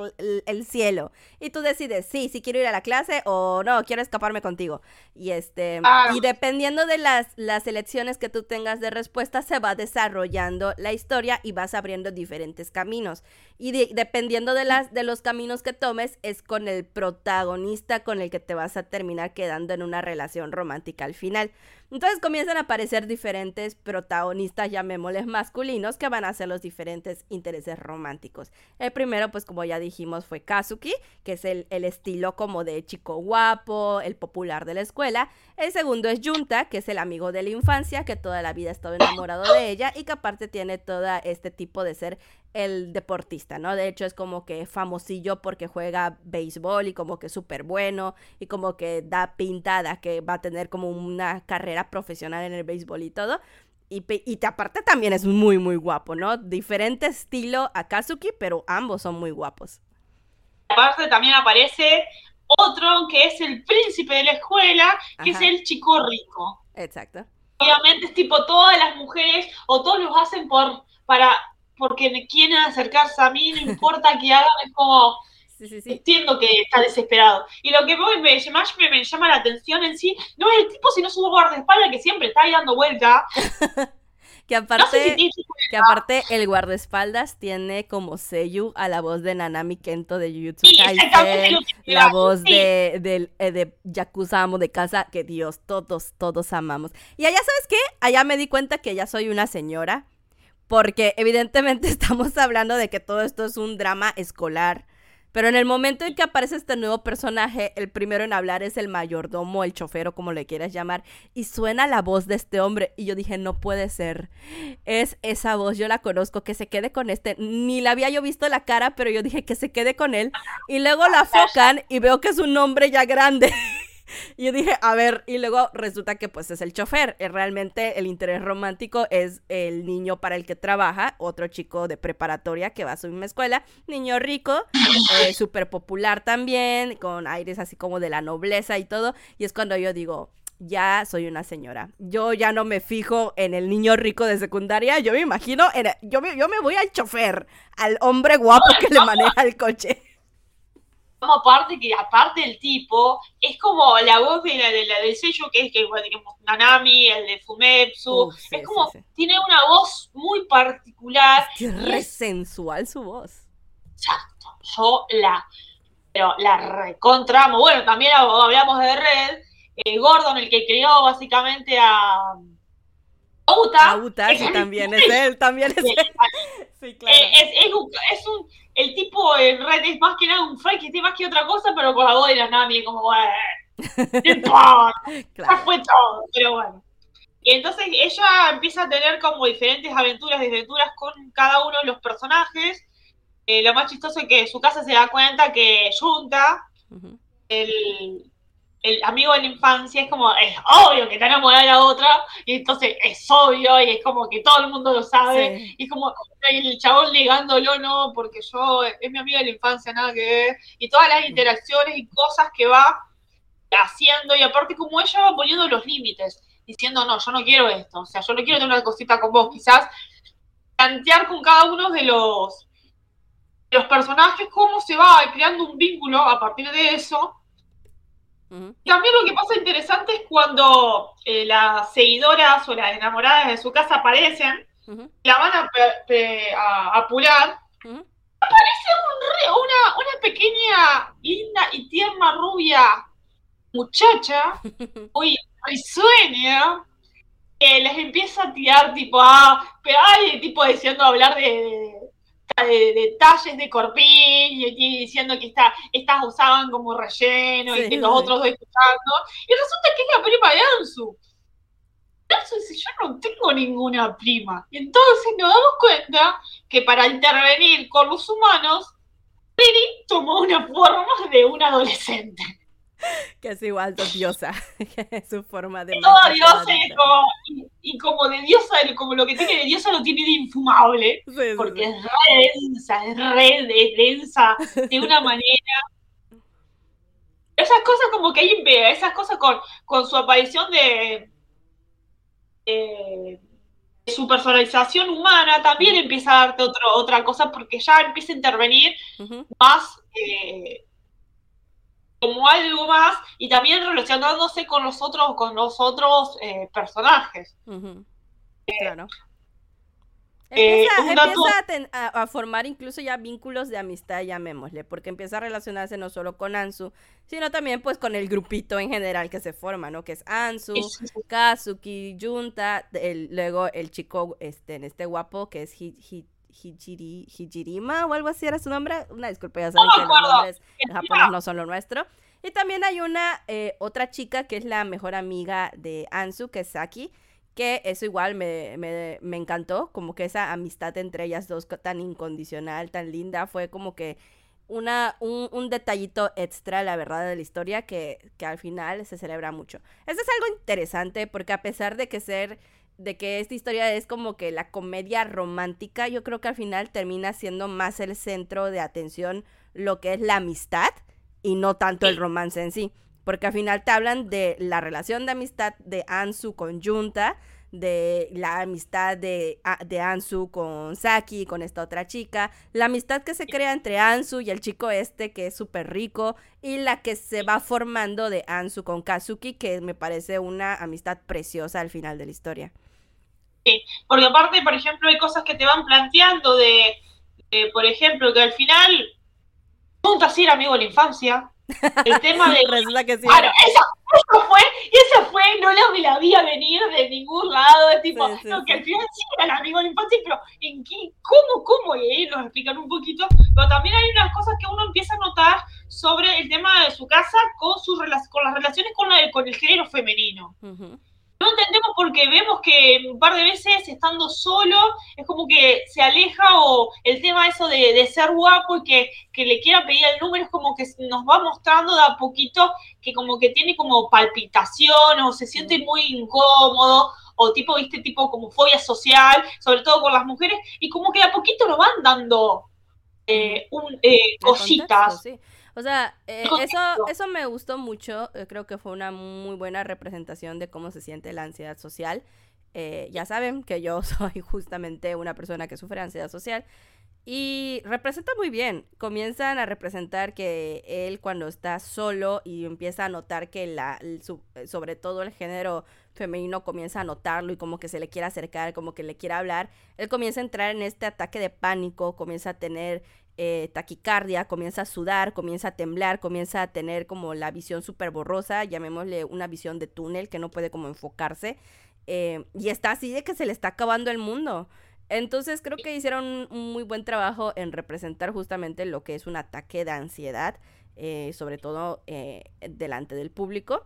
el, cielo? Y tú decides, sí, si quiero ir a la clase o no, quiero escaparme contigo. Y este ah. y dependiendo de las, las elecciones que tú tengas de respuesta se va desarrollando la historia y vas abriendo diferentes caminos. Y dependiendo de las de los caminos que tomes es con el protagonista con el que te vas a terminar quedando en una relación romántica al final. Entonces comienzan a aparecer diferentes protagonistas, llamémosles masculinos, que van a ser los diferentes intereses románticos. El primero, pues como ya dijimos, fue Kazuki, que es el, estilo como de chico guapo, el popular de la escuela. El segundo es Junta, que es el amigo de la infancia, que toda la vida ha estado enamorado de ella y que aparte tiene todo este tipo de ser el deportista, ¿no? De hecho es como que famosillo porque juega béisbol y como que súper bueno y como que da pintada que va a tener como una carrera profesional en el béisbol y todo. Y, y aparte también es muy, muy guapo, ¿no? Diferente estilo a Kazuki, pero ambos son muy guapos. Aparte también aparece otro que es el príncipe de la escuela, que es el chico rico. Exacto. Obviamente es tipo todas las mujeres o todos los hacen por para porque quieren acercarse a mí, no importa que hagan, es como, entiendo que está desesperado. Y lo que me, más me, llama la atención en sí, no es el tipo, sino su guardaespaldas que siempre está ahí dando vuelta. que aparte, que aparte el guardaespaldas tiene como Seiyu a la voz de Nanami Kento de Jujutsu Kaisen, la voz de, de, eh, de Yakuza Amo de Casa, que Dios, todos, todos amamos. Y allá, ¿sabes qué? Allá me di cuenta que ya soy una señora porque evidentemente estamos hablando de que todo esto es un drama escolar. Pero en el momento en que aparece este nuevo personaje, el primero en hablar es el mayordomo, el chofero, como le quieras llamar, y suena la voz de este hombre. Y yo dije, no puede ser. Es esa voz, yo la conozco, que se quede con este. Ni la había yo visto la cara, pero yo dije que se quede con él. Y luego la focan y veo que es un hombre ya grande. Y yo dije, a ver, y luego resulta que pues es el chofer. Eh, realmente el interés romántico es el niño para el que trabaja, otro chico de preparatoria que va a su misma escuela, niño rico, eh, súper popular también, con aires así como de la nobleza y todo. Y es cuando yo digo, ya soy una señora. Yo ya no me fijo en el niño rico de secundaria, yo me imagino, en yo, me, yo me voy al chofer, al hombre guapo que le maneja el coche. Aparte que aparte del tipo, es como la voz de la, de la del sello que es que digamos, Nanami, el de Fumetsu, es como, tiene una voz muy particular. Es re sensual su voz. Exacto, yo la, pero la recontramos. Bueno, también hablamos de Red, eh, Gordon, el que creó básicamente a Auta. Auta, que también es él, también es él. Sí, claro. Eh, es, un, es, un, el tipo en red es más que nada un Frank que más que otra cosa, pero con la voz de la Nami, como, bueno, ya fue todo, pero bueno. Y entonces ella empieza a tener como diferentes aventuras, desventuras con cada uno de los personajes. Eh, lo más chistoso es que su casa se da cuenta que Junta, el, el amigo de la infancia es como, es obvio que está enamorada de la otra, y entonces es obvio, y es como que todo el mundo lo sabe, y es como el chabón ligándolo, no, porque yo, es mi amigo de la infancia, nada que ver, y todas las interacciones y cosas que va haciendo, y aparte como ella va poniendo los límites, diciendo, no, yo no quiero esto, o sea, yo no quiero tener una cosita con vos, quizás plantear con cada uno de los, de los personajes cómo se va creando un vínculo a partir de eso, también lo que pasa interesante es cuando eh, las seguidoras o las enamoradas de su casa aparecen, la van a, apurar. Aparece una, una pequeña, linda y tierna rubia muchacha, muy sueña que les empieza a tirar tipo, ah, pero hay tipo diciendo hablar de, de detalles de Corpín y, diciendo que está, estas usaban como relleno y que los otros dos escuchando. Y resulta que es la prima de Ansu. Ansu dice, yo no tengo ninguna prima. Y entonces nos damos cuenta que para intervenir con los humanos, Peri tomó una forma de un adolescente. que es igual de diosa, es su forma de... Toda diosa y como, de diosa, como lo que tiene de diosa lo tiene de infumable, porque es re densa, es re densa, de una manera... Esas cosas como que ahí vea, esas cosas con, con su aparición de, su personalización humana, también empieza a darte otro, otra cosa porque ya empieza a intervenir más... Eh, como algo más y también relacionándose con los otros, con los otros eh, personajes. claro. Eh, empieza, a, formar incluso ya vínculos de amistad, llamémosle, porque empieza a relacionarse no solo con Ansu, sino también pues con el grupito en general que se forma, ¿no? Que es Ansu, Kazuki, Junta, luego el chico, este, en este guapo, que es Hijiri, Hijirima o algo así era su nombre. Una disculpa, ya saben que los nombres japoneses no son lo nuestro. Y también hay una eh, otra chica que es la mejor amiga de Ansu, que es Saki, que eso igual me, me, me, encantó, como que esa amistad entre ellas dos tan incondicional, tan linda, fue como que una, un, un detallito extra, la verdad, de la historia que, que al final se celebra mucho. Eso es algo interesante porque a pesar de que ser de que esta historia es como que la comedia romántica, yo creo que al final termina siendo más el centro de atención lo que es la amistad y no tanto el romance en sí. Porque al final te hablan de la relación de amistad de Ansu con Junta, de la amistad de, de Ansu con Saki, con esta otra chica, la amistad que se crea entre Ansu y el chico este que es súper rico, y la que se va formando de Ansu con Kazuki, que me parece una amistad preciosa al final de la historia. Porque aparte, por ejemplo, hay cosas que te van planteando de, por ejemplo, que al final Junta sí era amigo de la infancia. El tema de. Resulta que sí. Claro, esa, fue, esa fue, no la, la vi a venir de ningún lado. Es tipo, no, que al final sí eran amigos de la infancia, pero ¿en qué? ¿Cómo? ¿Cómo? Y ahí nos explican un poquito. Pero también hay unas cosas que uno empieza a notar sobre el tema de su casa con, sus, con las relaciones con, la, con el género femenino. No entendemos porque vemos que un par de veces estando solo es como que se aleja o el tema eso de, ser guapo y que, que, le quiera pedir el número es como que nos va mostrando de a poquito que como que tiene como palpitación o se siente muy incómodo o tipo, viste, tipo como fobia social, sobre todo con las mujeres, y como que de a poquito nos van dando eh, un, eh, cositas. O sea, eh, eso, eso me gustó mucho. Eh, creo que fue una muy buena representación de cómo se siente la ansiedad social. Eh, ya saben que yo soy justamente una persona que sufre ansiedad social. Y representa muy bien. Comienzan a representar que él cuando está solo y empieza a notar que la, sobre todo el género femenino comienza a notarlo y como que se le quiere acercar, como que le quiere hablar, él comienza a entrar en este ataque de pánico, comienza a tener eh, taquicardia, comienza a sudar, comienza a temblar, comienza a tener como la visión súper borrosa, llamémosle una visión de túnel que no puede como enfocarse. Eh, y está así de que se le está acabando el mundo. Entonces creo que hicieron un muy buen trabajo en representar justamente lo que es un ataque de ansiedad, eh, sobre todo delante del público.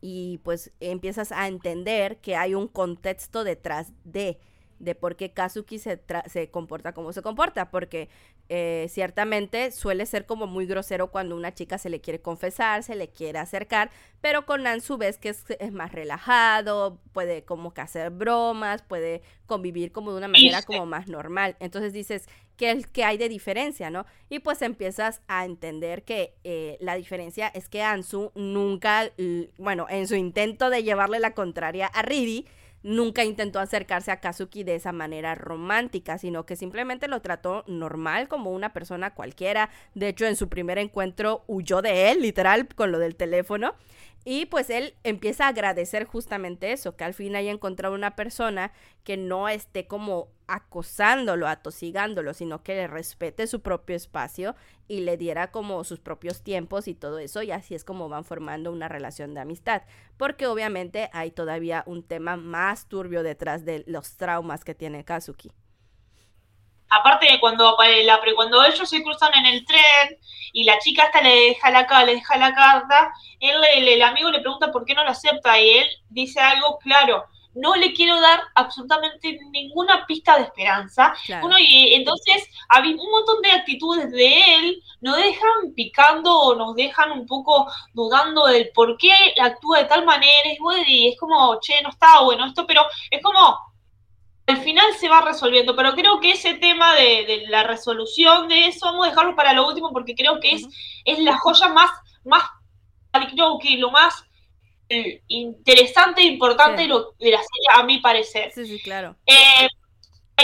Y pues empiezas a entender que hay un contexto detrás de de por qué Kazuki se, se comporta como se comporta, porque eh, ciertamente suele ser como muy grosero cuando una chica se le quiere confesar, se le quiere acercar, pero con Ansu ves que es, más relajado, puede como que hacer bromas, puede convivir como de una manera como más normal. Entonces dices, ¿qué, es, que hay de diferencia, no? Y pues empiezas a entender que eh, la diferencia es que Ansu nunca, bueno, en su intento de llevarle la contraria a Riri, nunca intentó acercarse a Kazuki de esa manera romántica, sino que simplemente lo trató normal como una persona cualquiera. De hecho, en su primer encuentro huyó de él, literal, con lo del teléfono. Y pues él empieza a agradecer justamente eso, que al fin haya encontrado una persona que no esté como acosándolo, atosigándolo, sino que le respete su propio espacio y le diera como sus propios tiempos y todo eso, y así es como van formando una relación de amistad, porque obviamente hay todavía un tema más turbio detrás de los traumas que tiene Kazuki. Aparte de cuando, la, cuando ellos se cruzan en el tren y la chica hasta le deja la, le deja la carta, él, el, amigo le pregunta por qué no lo acepta y él dice algo claro, no le quiero dar absolutamente ninguna pista de esperanza. y entonces había un montón de actitudes de él, nos dejan picando o nos dejan un poco dudando del por qué actúa de tal manera, y es como, che, no está bueno esto, pero es como, al final se va resolviendo, pero creo que ese tema de, la resolución de eso, vamos a dejarlo para lo último porque creo que es, es la joya más, más, creo que lo más eh, interesante e importante de, la serie, a mi parecer. Sí, sí, claro. Eh,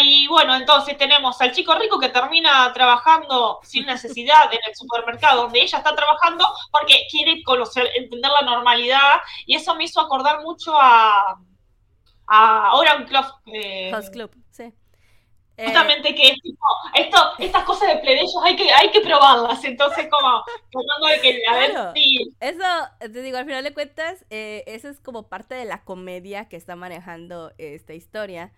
y bueno, entonces tenemos al chico rico que termina trabajando sin necesidad en el supermercado donde ella está trabajando porque quiere conocer, entender la normalidad y eso me hizo acordar mucho a a Orange Club. Eh, Club, sí. Justamente que tipo, esto, estas cosas de plebeyos hay que, hay que probarlas, entonces como tratando de que, a ver si... Eso, te digo, al final de cuentas, eh, eso es como parte de la comedia que está manejando esta historia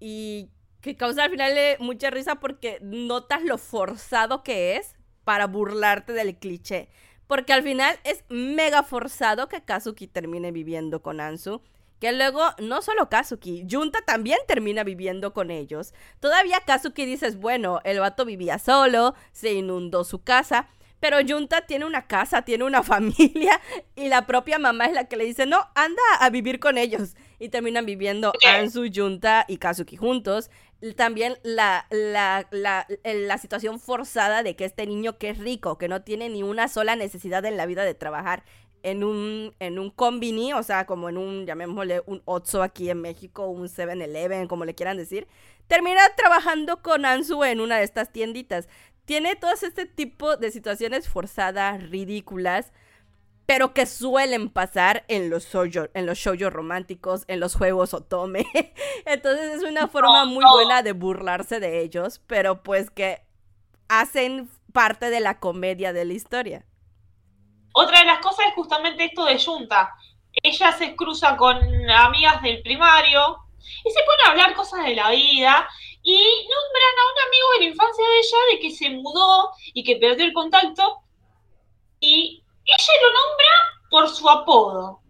y que causa al final mucha risa porque notas lo forzado que es para burlarte del cliché. Porque al final es mega forzado que Kazuki termine viviendo con Ansu que luego no solo Kazuki, Junta también termina viviendo con ellos. Todavía Kazuki dices, bueno, el vato vivía solo, se inundó su casa, pero Junta tiene una casa, tiene una familia y la propia mamá es la que le dice, no, anda a vivir con ellos. Y terminan viviendo Ansu, Junta y Kazuki juntos. También la, la, la, la situación forzada de que este niño que es rico, que no tiene ni una sola necesidad en la vida de trabajar, en un, en un combini, o sea, como en un, llamémosle, un Otso aquí en México, un 7-Eleven, como le quieran decir, termina trabajando con Ansu en una de estas tienditas. Tiene todo este tipo de situaciones forzadas, ridículas, pero que suelen pasar en los shoujo, en los románticos, en los juegos otome. Entonces es una forma muy buena de burlarse de ellos, pero pues que hacen parte de la comedia de la historia. Otra de las cosas es justamente esto de Junta. Ella se cruza con amigas del primario y se pone a hablar cosas de la vida y nombran a un amigo de la infancia de ella de que se mudó y que perdió el contacto y ella lo nombra por su apodo.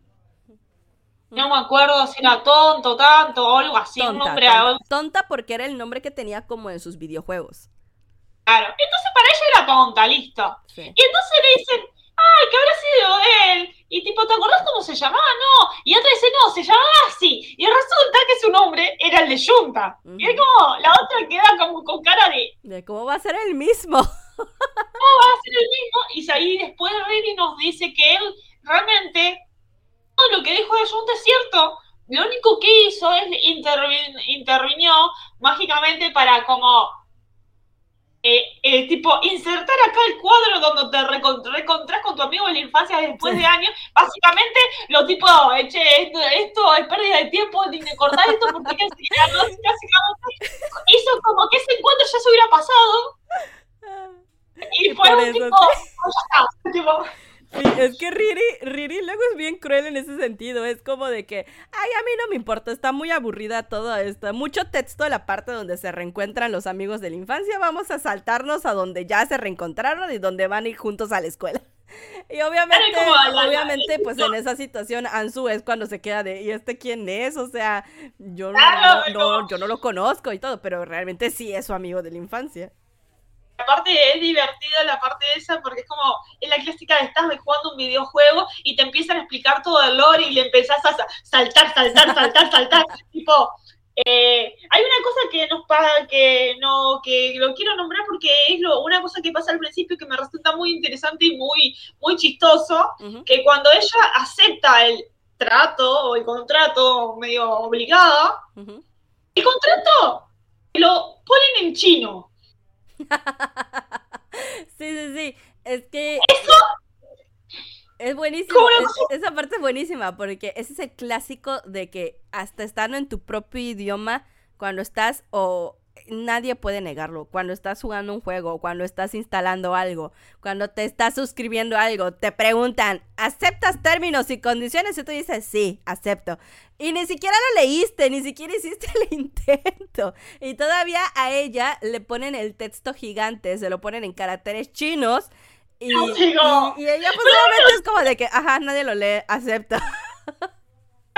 No me acuerdo si era tonto, tanto o algo así. Tonta, nombre tonta, tonta porque era el nombre que tenía como en sus videojuegos. Claro, entonces para ella era tonta, listo. Y entonces le dicen, ¡ay, que habrá sido él! Y tipo, ¿te acordás cómo se llamaba? No. Y otra dice, no, se llamaba así. Y resulta que su nombre era el de Junta. Y es como, la otra queda como con cara de... De cómo va a ser el mismo. ¿Cómo va a ser el mismo? Y ahí después Rini nos dice que él realmente, todo lo que dijo de Junta es cierto. Lo único que hizo es intervinió mágicamente para como eh, eh, tipo, insertar acá el cuadro donde te reencontrás con tu amigo de la infancia después de años. Básicamente, lo tipo, che, esto, esto es pérdida de tiempo, ni de cortar esto porque básicamente hizo como que ese encuentro ya se hubiera pasado. Y, fue un tipo, tipo es que Riri, Riri luego es bien cruel en ese sentido. Es como de que, ay, a mí no me importa, está muy aburrida todo esto. Mucho texto de la parte donde se reencuentran los amigos de la infancia. Vamos a saltarnos a donde ya se reencontraron y donde van a ir juntos a la escuela. Y obviamente, obviamente, pues en esa situación Ansu es cuando se queda de, ¿y este quién es? O sea, yo no, yo no lo conozco y todo, pero realmente sí es su amigo de la infancia aparte es divertida la parte de esa porque es como, es la clásica de estás jugando un videojuego y te empiezan a explicar todo el lore y le empezás a saltar, saltar, saltar, saltar, tipo, eh, hay una cosa que nos pasa, que no, que lo quiero nombrar porque es lo, una cosa que pasa al principio que me resulta muy interesante y muy, muy chistoso, que cuando ella acepta el trato o el contrato medio obligado, el contrato lo ponen en chino. sí, sí, sí. Es que. Es buenísimo. esa parte es buenísima porque ese es el clásico de que hasta estando en tu propio idioma, cuando estás o nadie puede negarlo. Cuando estás jugando un juego, cuando estás instalando algo, cuando te estás suscribiendo a algo, te preguntan, ¿aceptas términos y condiciones? Y tú dices, sí, acepto. Y ni siquiera lo leíste, ni siquiera hiciste el intento. Y todavía a ella le ponen el texto gigante, se lo ponen en caracteres chinos. Y, y, ella pues es como de que, ajá, nadie lo lee, acepta.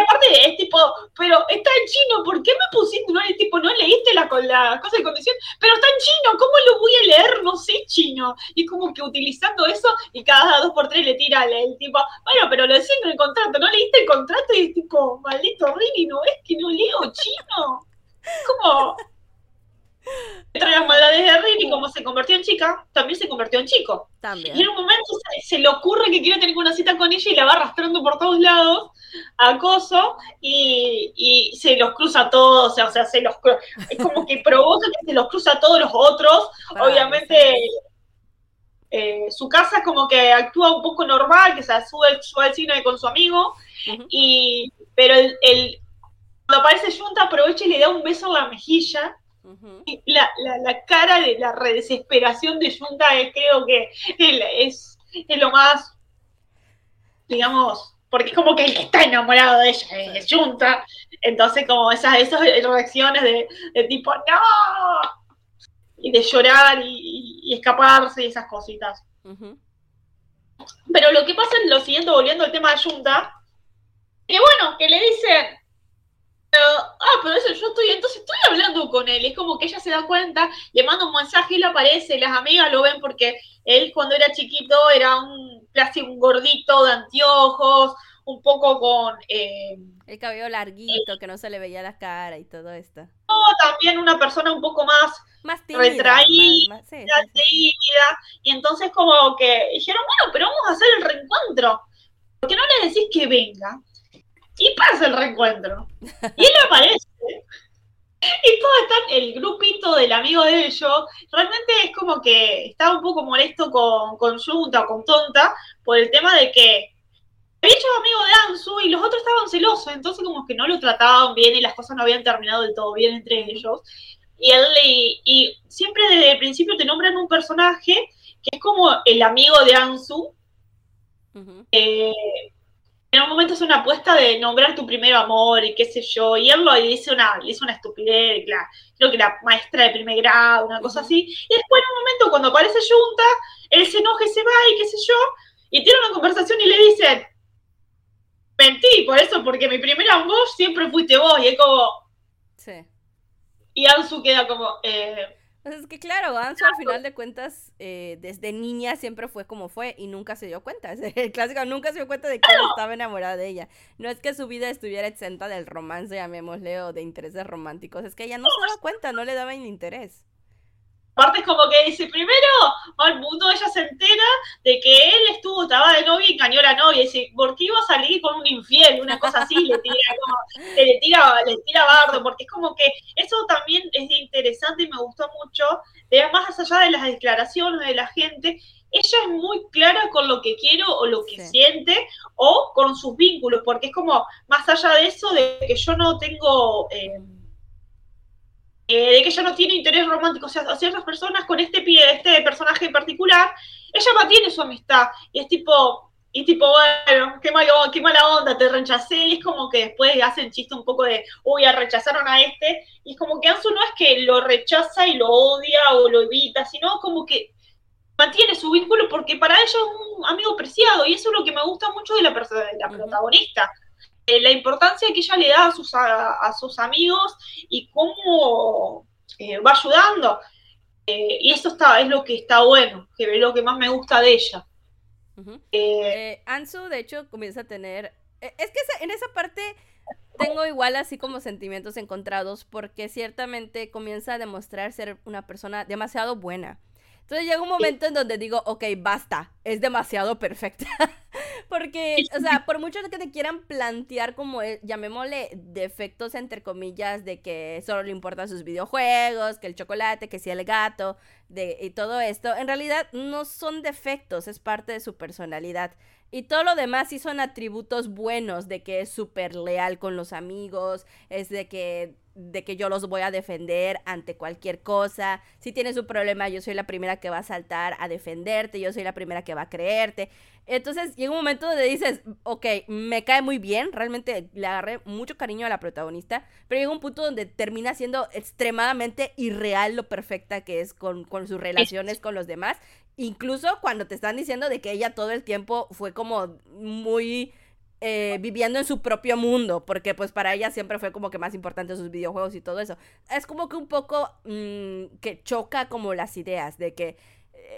aparte es tipo, pero está en chino, ¿por qué me pusiste? No, tipo, no leíste la, la cosa de condición, pero está en chino, ¿cómo lo voy a leer? No sé chino. Y como que utilizando eso, y cada dos por tres le tira el, tipo, bueno, pero lo decía en el contrato, ¿no leíste el contrato? Y es tipo, maldito Rini, ¿no es que no leo chino? Como trae maldades de Rini, como se convirtió en chica, también se convirtió en chico. También. Y en un momento se, le ocurre que quiere tener una cita con ella y la va arrastrando por todos lados, acoso, y, y se los cruza a todos, o sea, se los es como que provoca que se los cruza a todos los otros. Obviamente, eh, su casa como que actúa un poco normal, que se sube, sube al cine con su amigo, y pero el, el, cuando aparece Junta aprovecha y le da un beso en la mejilla la, la, cara de la desesperación de Junta es, creo que es, es, lo más, digamos, porque es como que el que está enamorado de ella es Junta, entonces como esas, esas reacciones de, tipo, no, y de llorar y, escaparse y esas cositas. Pero lo que pasa es lo siguiente, volviendo al tema de Junta, que bueno, que le dicen, ah, pero eso yo estoy, entonces estoy hablando con él. Es como que ella se da cuenta, le manda un mensaje y le aparece. Las amigas lo ven porque él cuando era chiquito era un casi un gordito de anteojos, un poco con... Eh, el cabello larguito, que no se le veía la cara y todo esto. No, también una persona un poco más, más retraída, tímida. Y entonces como que dijeron, bueno, pero vamos a hacer el reencuentro. ¿Por qué no le decís que venga? Y pasa el reencuentro. Y él aparece. Y todo está, el grupito del amigo de ellos, realmente es como que estaba un poco molesto con, con Junta o con Tonta por el tema de que había hecho amigo de Ansu y los otros estaban celosos, entonces como que no lo trataban bien y las cosas no habían terminado del todo bien entre ellos. Y él y, siempre desde el principio te nombran un personaje que es como el amigo de Ansu, en un momento es una apuesta de nombrar tu primer amor y qué sé yo, y él lo dice una, le hizo una estupidez, creo que la maestra de primer grado, una cosa así, y después en un momento cuando aparece Junta, él se enoja y se va y qué sé yo, y tiene una conversación y le dice, mentí por eso, porque mi primer amor siempre fuiste vos, y es como... Sí. Y Ansu queda como, eh, pues es que claro, Ansu al final de cuentas, eh, desde niña siempre fue como fue y nunca se dio cuenta. El clásico nunca se dio cuenta de que estaba enamorada de ella. No es que su vida estuviera exenta del romance, llamémosle, o de intereses románticos. Es que ella no se daba cuenta, no le daba ni interés. Aparte es como que dice, primero, al mundo ella se entera de que él estuvo, estaba de novia y engañó a la novia. Y dice, ¿por qué iba a salir con un infiel? Una cosa así, le tira como, le tira, le tira bardo, porque es como que eso también es interesante y me gustó mucho, de más allá de las declaraciones de la gente, ella es muy clara con lo que quiere o lo que siente o con sus vínculos, porque es como, más allá de eso, de que yo no tengo... Eh, eh, de que ella no tiene interés romántico hacia ciertas personas con este, este personaje en particular, ella mantiene su amistad y es tipo, y tipo, bueno, qué, malo, qué mala onda, te rechacé, y es como que después hacen chiste un poco de, uy, ya rechazaron a este, y es como que Ansu no es que lo rechaza y lo odia o lo evita, sino como que mantiene su vínculo porque para ella es un amigo preciado, y eso es lo que me gusta mucho de la, de la protagonista. Eh, la importancia que ella le da a sus, a, sus amigos y cómo eh, va ayudando. Eh, y eso está, es lo que está bueno, que es lo que más me gusta de ella. Ansu, de hecho, comienza a tener... Es que en esa parte tengo igual así como sentimientos encontrados porque ciertamente comienza a demostrar ser una persona demasiado buena. Entonces llega un momento en donde digo, ok, basta, es demasiado perfecta. Porque, o sea, por mucho que te quieran plantear como, eh, llamémosle, defectos entre comillas, de que solo le importan sus videojuegos, que el chocolate, que si el gato, de, y todo esto, en realidad no son defectos, es parte de su personalidad. Y todo lo demás sí son atributos buenos, de que es súper leal con los amigos, es de que de que yo los voy a defender ante cualquier cosa. Si tienes un problema, yo soy la primera que va a saltar a defenderte, yo soy la primera que va a creerte. Entonces llega un momento donde dices, ok, me cae muy bien, realmente le agarré mucho cariño a la protagonista, pero llega un punto donde termina siendo extremadamente irreal lo perfecta que es con, sus relaciones con los demás. Incluso cuando te están diciendo de que ella todo el tiempo fue como muy eh, viviendo en su propio mundo, porque pues para ella siempre fue como que más importante sus videojuegos y todo eso. Es como que un poco mm, que choca como las ideas de que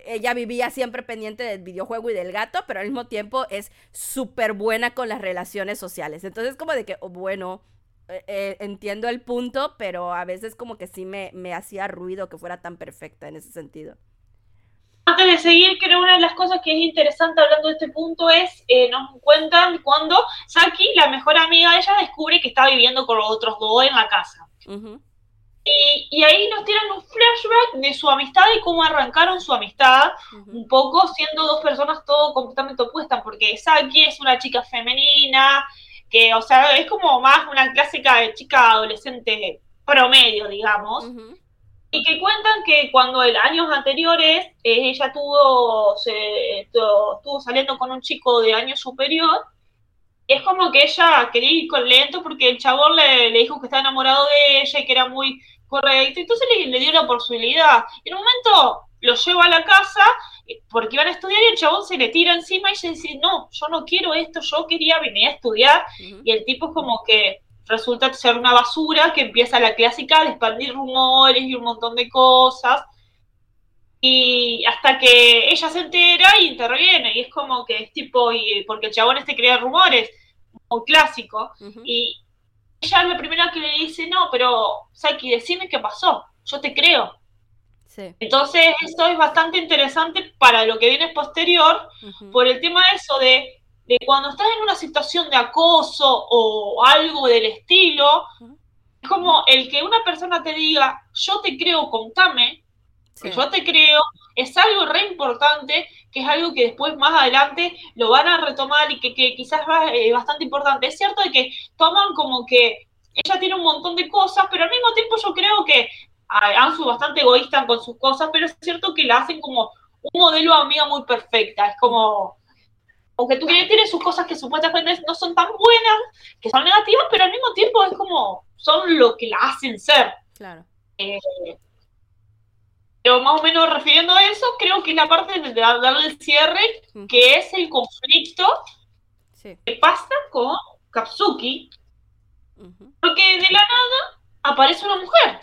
ella vivía siempre pendiente del videojuego y del gato, pero al mismo tiempo es súper buena con las relaciones sociales. Entonces como de que, oh, bueno, eh, entiendo el punto, pero a veces como que sí me, me hacía ruido que fuera tan perfecta en ese sentido. Antes de seguir, creo una de las cosas que es interesante hablando de este punto es, eh, nos cuentan cuando Saki, la mejor amiga de ella, descubre que está viviendo con los otros dos en la casa. Y, ahí nos tiran un flashback de su amistad y cómo arrancaron su amistad, un poco siendo dos personas todo completamente opuestas, porque Saki es una chica femenina, que, o sea, es como más una clásica de chica adolescente promedio, digamos. Y que cuentan que cuando en años anteriores eh, ella tuvo, se, estuvo saliendo con un chico de año superior, es como que ella quería ir con lento porque el chabón le, dijo que estaba enamorado de ella y que era muy correcto, entonces le, dio la posibilidad. En un momento lo lleva a la casa porque iban a estudiar y el chabón se le tira encima y ella dice, no, yo no quiero esto, yo quería venir a estudiar. Y el tipo es como que resulta ser una basura que empieza la clásica de expandir rumores y un montón de cosas. Y hasta que ella se entera y interviene, y es como que es tipo, y, porque el chabón este crea rumores, muy clásico, y ella es la primera que le dice, no, pero Saki, decime qué pasó, yo te creo. Entonces, esto es bastante interesante para lo que viene posterior, por el tema de eso de de cuando estás en una situación de acoso o algo del estilo, es como el que una persona te diga, yo te creo, contame, yo te creo, es algo re importante, que es algo que después más adelante lo van a retomar y que, quizás es eh, bastante importante. Es cierto de que toman como que ella tiene un montón de cosas, pero al mismo tiempo yo creo que han sido bastante egoístas con sus cosas, pero es cierto que la hacen como un modelo amiga muy perfecta. Es como, aunque tú tienes sus cosas que supuestamente no son tan buenas, que son negativas, pero al mismo tiempo es como, son lo que la hacen ser. Claro. Eh, pero más o menos refiriendo a eso, creo que es la parte de darle el cierre, que es el conflicto que pasa con Katsuki, porque de la nada aparece una mujer.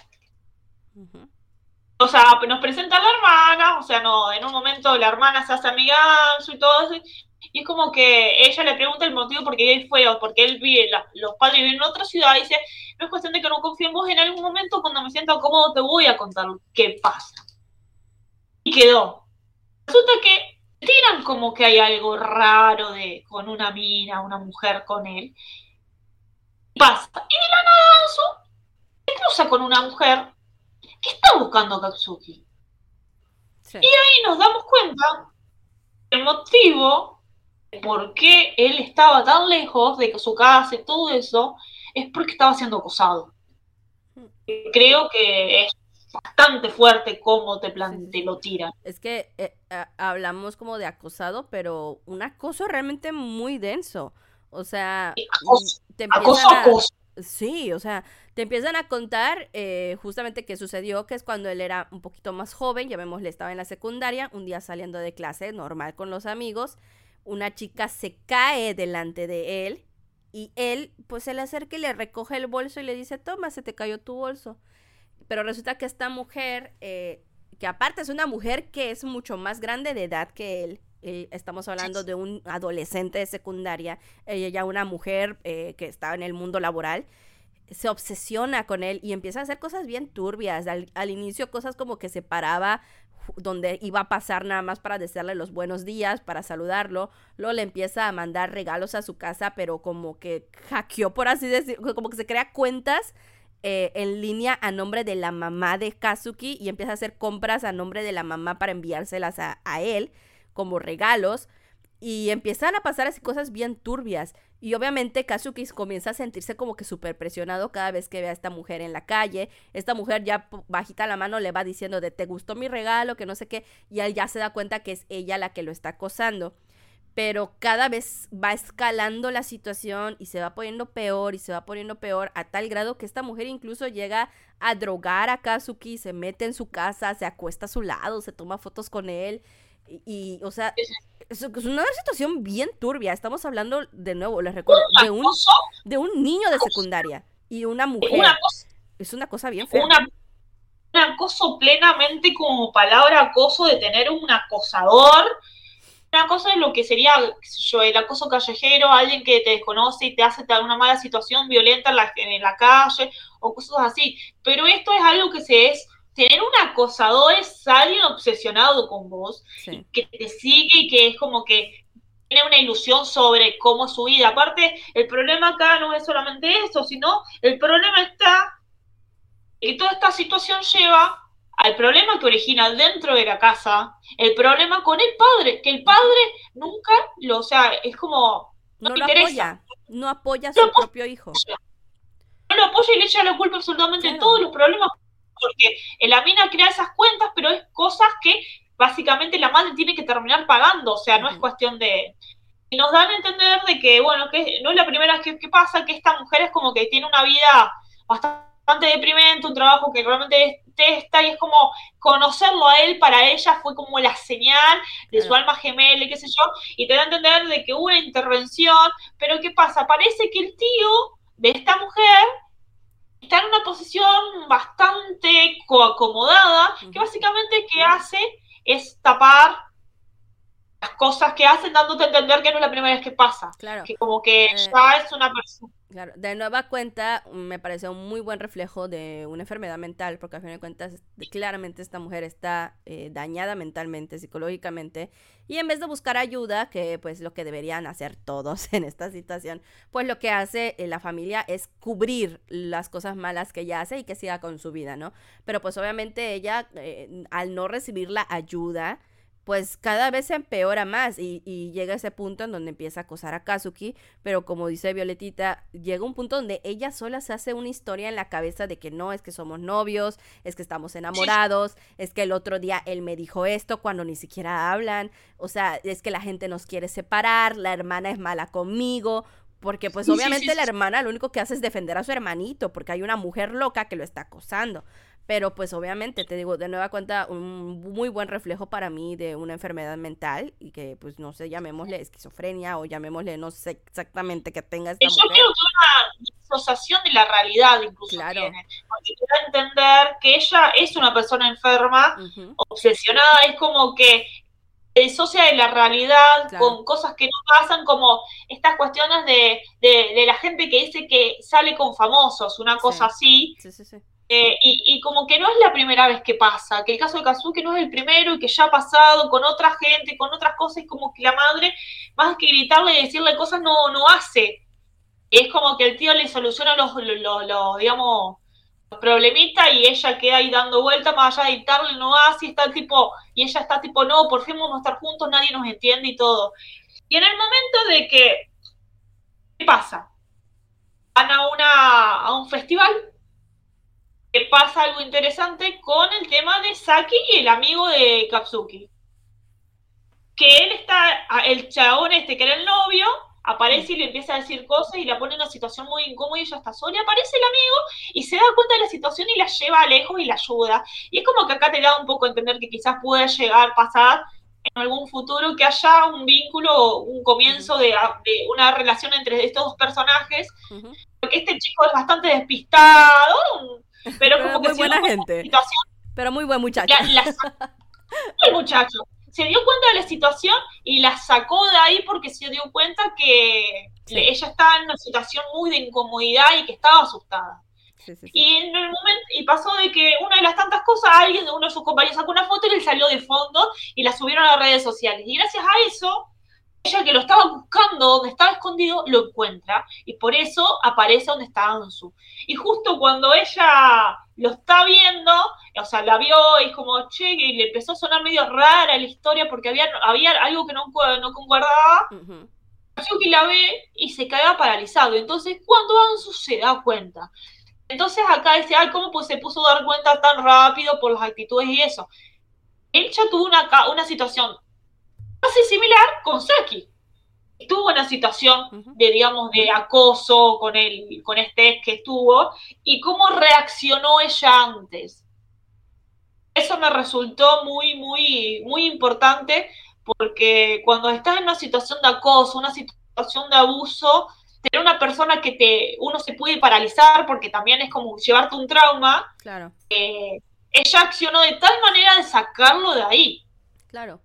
O sea, nos presenta a la hermana, o sea, no, en un momento la hermana se hace amiga y todo eso, y es como que ella le pregunta el motivo por qué él fue o por qué él vive, los padres viven en otra ciudad. Y dice, no es cuestión de que no confíe en vos en algún momento, cuando me siento cómodo te voy a contar qué pasa. Y quedó. Resulta que tiran como que hay algo raro de con una mina, una mujer con él. Pasa. Y de la nada se cruza con una mujer que está buscando a Katsuki. Y ahí nos damos cuenta el motivo de por qué él estaba tan lejos de su casa y todo eso es porque estaba siendo acosado. Mm. Creo que es bastante fuerte cómo te, lo tiran. Es que eh, hablamos como de acosado, pero un acoso realmente muy denso. O sea, mm, te acoso, acoso. Sí, o sea, te empiezan a contar eh, justamente qué sucedió, que es cuando él era un poquito más joven, llamémosle, estaba en la secundaria, un día saliendo de clase, normal con los amigos, una chica se cae delante de él y él pues se le acerca y le recoge el bolso y le dice, toma, se te cayó tu bolso. Pero resulta que esta mujer, eh, que aparte es una mujer que es mucho más grande de edad que él, estamos hablando de un adolescente de secundaria, ella ya una mujer eh, que estaba en el mundo laboral, se obsesiona con él y empieza a hacer cosas bien turbias. Al, al, inicio cosas como que se paraba donde iba a pasar nada más para desearle los buenos días, para saludarlo. Luego le empieza a mandar regalos a su casa, pero como que hackeó, por así decirlo, como que se crea cuentas eh, en línea a nombre de la mamá de Kazuki y empieza a hacer compras a nombre de la mamá para enviárselas a, él como regalos. Y empiezan a pasar así cosas bien turbias. Y obviamente Kazuki comienza a sentirse como que súper presionado cada vez que ve a esta mujer en la calle. Esta mujer ya bajita la mano le va diciendo de te gustó mi regalo, que no sé qué. Y él ya se da cuenta que es ella la que lo está acosando pero cada vez va escalando la situación y se va poniendo peor y se va poniendo peor a tal grado que esta mujer incluso llega a drogar a Kazuki, se mete en su casa, se acuesta a su lado, se toma fotos con él y, o sea, es, una situación bien turbia. Estamos hablando, de nuevo, les recuerdo, de un, de un niño de secundaria y una mujer. es una cosa bien fea. un acoso plenamente como palabra acoso de tener un acosador una cosa es lo que sería yo, el acoso callejero, alguien que te desconoce y te hace una mala situación violenta en la, en la calle o cosas así. Pero esto es algo que se es, tener un acosador es alguien obsesionado con vos, que te sigue y que es como que tiene una ilusión sobre cómo es su vida. Aparte, el problema acá no es solamente eso, sino el problema está que toda esta situación lleva al problema que origina dentro de la casa, el problema con el padre, que el padre nunca lo, o sea, es como, no, lo apoya, no apoya a su propio hijo. No lo apoya y le echa la culpa absolutamente de todos los problemas, porque la mina crea esas cuentas, pero es cosas que básicamente la madre tiene que terminar pagando, o sea, no es cuestión de... Y nos dan a entender de que, bueno, que no es la primera vez que, que pasa, que esta mujer es como que tiene una vida bastante deprimente, un trabajo que realmente y es como conocerlo a él para ella fue como la señal de su alma gemela y qué sé yo, y te da a entender de que hubo una intervención, pero ¿qué pasa? Parece que el tío de esta mujer está en una posición bastante acomodada, que básicamente que hace es tapar las cosas que hacen dándote a entender que no es la primera vez que pasa. Claro. Que como que eh, ya es una persona. Claro, de nueva cuenta me pareció un muy buen reflejo de una enfermedad mental, porque al fin de cuentas claramente esta mujer está eh, dañada mentalmente, psicológicamente, y en vez de buscar ayuda, que pues lo que deberían hacer todos en esta situación, pues lo que hace eh, la familia es cubrir las cosas malas que ella hace y que siga con su vida, ¿no? Pero pues obviamente ella, al no recibir la ayuda, pues cada vez se empeora más y, llega ese punto en donde empieza a acosar a Kazuki, pero como dice Violetita, llega un punto donde ella sola se hace una historia en la cabeza de que no, es que somos novios, es que estamos enamorados, es que el otro día él me dijo esto cuando ni siquiera hablan, o sea, es que la gente nos quiere separar, la hermana es mala conmigo, porque pues obviamente la hermana lo único que hace es defender a su hermanito, porque hay una mujer loca que lo está acosando. Pero pues obviamente, te digo, de nueva cuenta, un muy buen reflejo para mí de una enfermedad mental y que pues no sé, llamémosle esquizofrenia o llamémosle, no sé exactamente que tenga esta Yo creo que una disociación de la realidad incluso claro. tiene. Porque quiero entender que ella es una persona enferma, obsesionada, es como que se disocia de la realidad con cosas que no pasan, como estas cuestiones de, de, la gente que dice que sale con famosos, una cosa así. Sí, sí, sí Eh, y, como que no es la primera vez que pasa, que el caso de Kazuki no es el primero y que ya ha pasado con otra gente, con otras cosas, y como que la madre, más que gritarle y decirle cosas, no, no hace. es como que el tío le soluciona los, los, digamos, los problemitas y ella queda ahí dando vueltas, más allá de gritarle, no y está tipo, y ella está tipo, no, por fin vamos a estar juntos, nadie nos entiende y todo. Y en el momento de que, ¿qué pasa? Van a, una, a un festival que pasa algo interesante con el tema de Saki y el amigo de Katsuki. Que él está, el chabón este que era el novio, aparece y le empieza a decir cosas y la pone en una situación muy incómoda y ella está sola. Aparece el amigo y se da cuenta de la situación y la lleva lejos y la ayuda. Y es como que acá te da un poco a entender que quizás pueda llegar a pasar en algún futuro que haya un vínculo, un comienzo de, una relación entre estos dos personajes. Porque este chico es bastante despistado, pero, como que muy buena gente. Pero muy buen muchacho. el muchacho. Se dio cuenta de la situación y la sacó de ahí porque se dio cuenta que ella estaba en una situación muy de incomodidad y que estaba asustada. y en el momento, y pasó de que una de las tantas cosas, alguien de uno de sus compañeros sacó una foto y le salió de fondo y la subieron a las redes sociales. Y gracias a eso, ella que lo estaba buscando donde estaba escondido, lo encuentra y por eso aparece donde está Ansu. Y justo cuando ella lo está viendo, o sea, la vio y como, che, y le empezó a sonar medio rara la historia porque había, había algo que no, no concordaba, uh que la ve y se queda paralizado. Entonces, cuando Ansu se da cuenta, entonces acá dice, ay, ¿cómo pues se puso a dar cuenta tan rápido por las actitudes y eso? Él ya tuvo una, una situación casi similar con Saki. Estuvo en una situación de, digamos, de acoso con, el, con este ex que estuvo y cómo reaccionó ella antes. Eso me resultó muy, muy, muy importante porque cuando estás en una situación de acoso, una situación de abuso, tener una persona que te, uno se puede paralizar porque también es como llevarte un trauma. Claro. Eh, ella accionó de tal manera de sacarlo de ahí. Claro.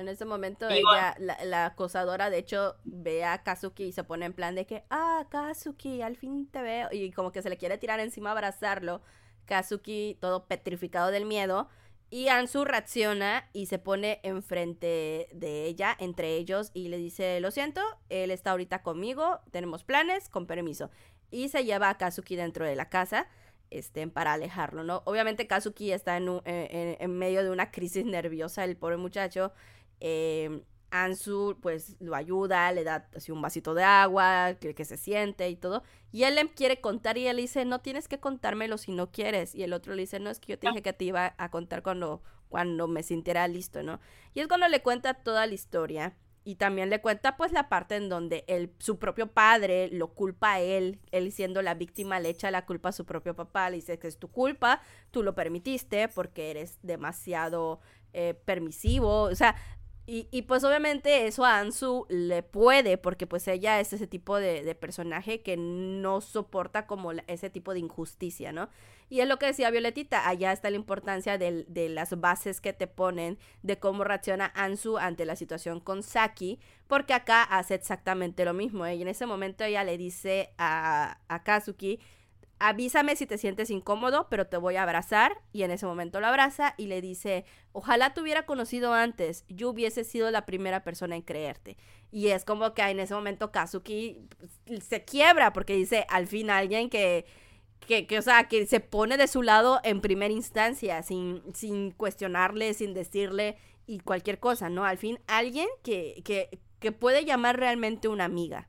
En ese momento ella, la, acosadora, de hecho, ve a Kazuki y se pone en plan de que, ah, Kazuki, al fin te veo. Y como que se le quiere tirar encima a abrazarlo. Kazuki, todo petrificado del miedo. Y Ansu reacciona y se pone enfrente de ella, entre ellos, y le dice, lo siento, él está ahorita conmigo, tenemos planes, con permiso. Y se lleva a Kazuki dentro de la casa este, para alejarlo, ¿no? Obviamente Kazuki está en, en medio de una crisis nerviosa, el pobre muchacho, eh, Ansu pues lo ayuda, le da así un vasito de agua, que, que se siente y todo. Y él le quiere contar y él dice, no tienes que contármelo si no quieres. Y el otro le dice, no, es que yo te dije que te iba a contar cuando, cuando me sintiera listo, ¿no? Y es cuando le cuenta toda la historia. Y también le cuenta pues la parte en donde él, su propio padre lo culpa a él, él siendo la víctima le echa la culpa a su propio papá, le dice que es tu culpa, tú lo permitiste porque eres demasiado eh, permisivo, o sea, y, pues obviamente eso a Ansu le puede, porque pues ella es ese tipo de, personaje que no soporta como ese tipo de injusticia, ¿no? Y es lo que decía Violetita, allá está la importancia de, de, las bases que te ponen de cómo reacciona Ansu ante la situación con Saki, porque acá hace exactamente lo mismo. ¿eh? Y en ese momento ella le dice a, a Kazuki, avísame si te sientes incómodo, pero te voy a abrazar. Y en ese momento lo abraza y le dice, ojalá te hubiera conocido antes, yo hubiese sido la primera persona en creerte. Y es como que en ese momento Kazuki pues, se quiebra porque dice, al fin alguien que, que, que, o sea, que se pone de su lado en primera instancia, sin, sin cuestionarle, sin decirle y cualquier cosa, ¿no? Al fin alguien que, que, que puede llamar realmente una amiga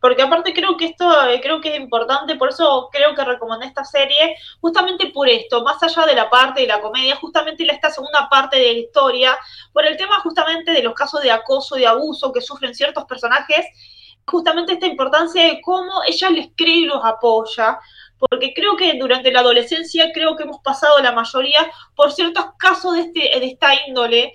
porque aparte creo que esto eh, creo que es importante, por eso creo que recomendé esta serie, justamente por esto, más allá de la parte de la comedia, justamente esta segunda parte de la historia, por el tema justamente de los casos de acoso, de abuso que sufren ciertos personajes, justamente esta importancia de cómo ella les cree y los apoya, porque creo que durante la adolescencia creo que hemos pasado la mayoría por ciertos casos de, este, de esta índole,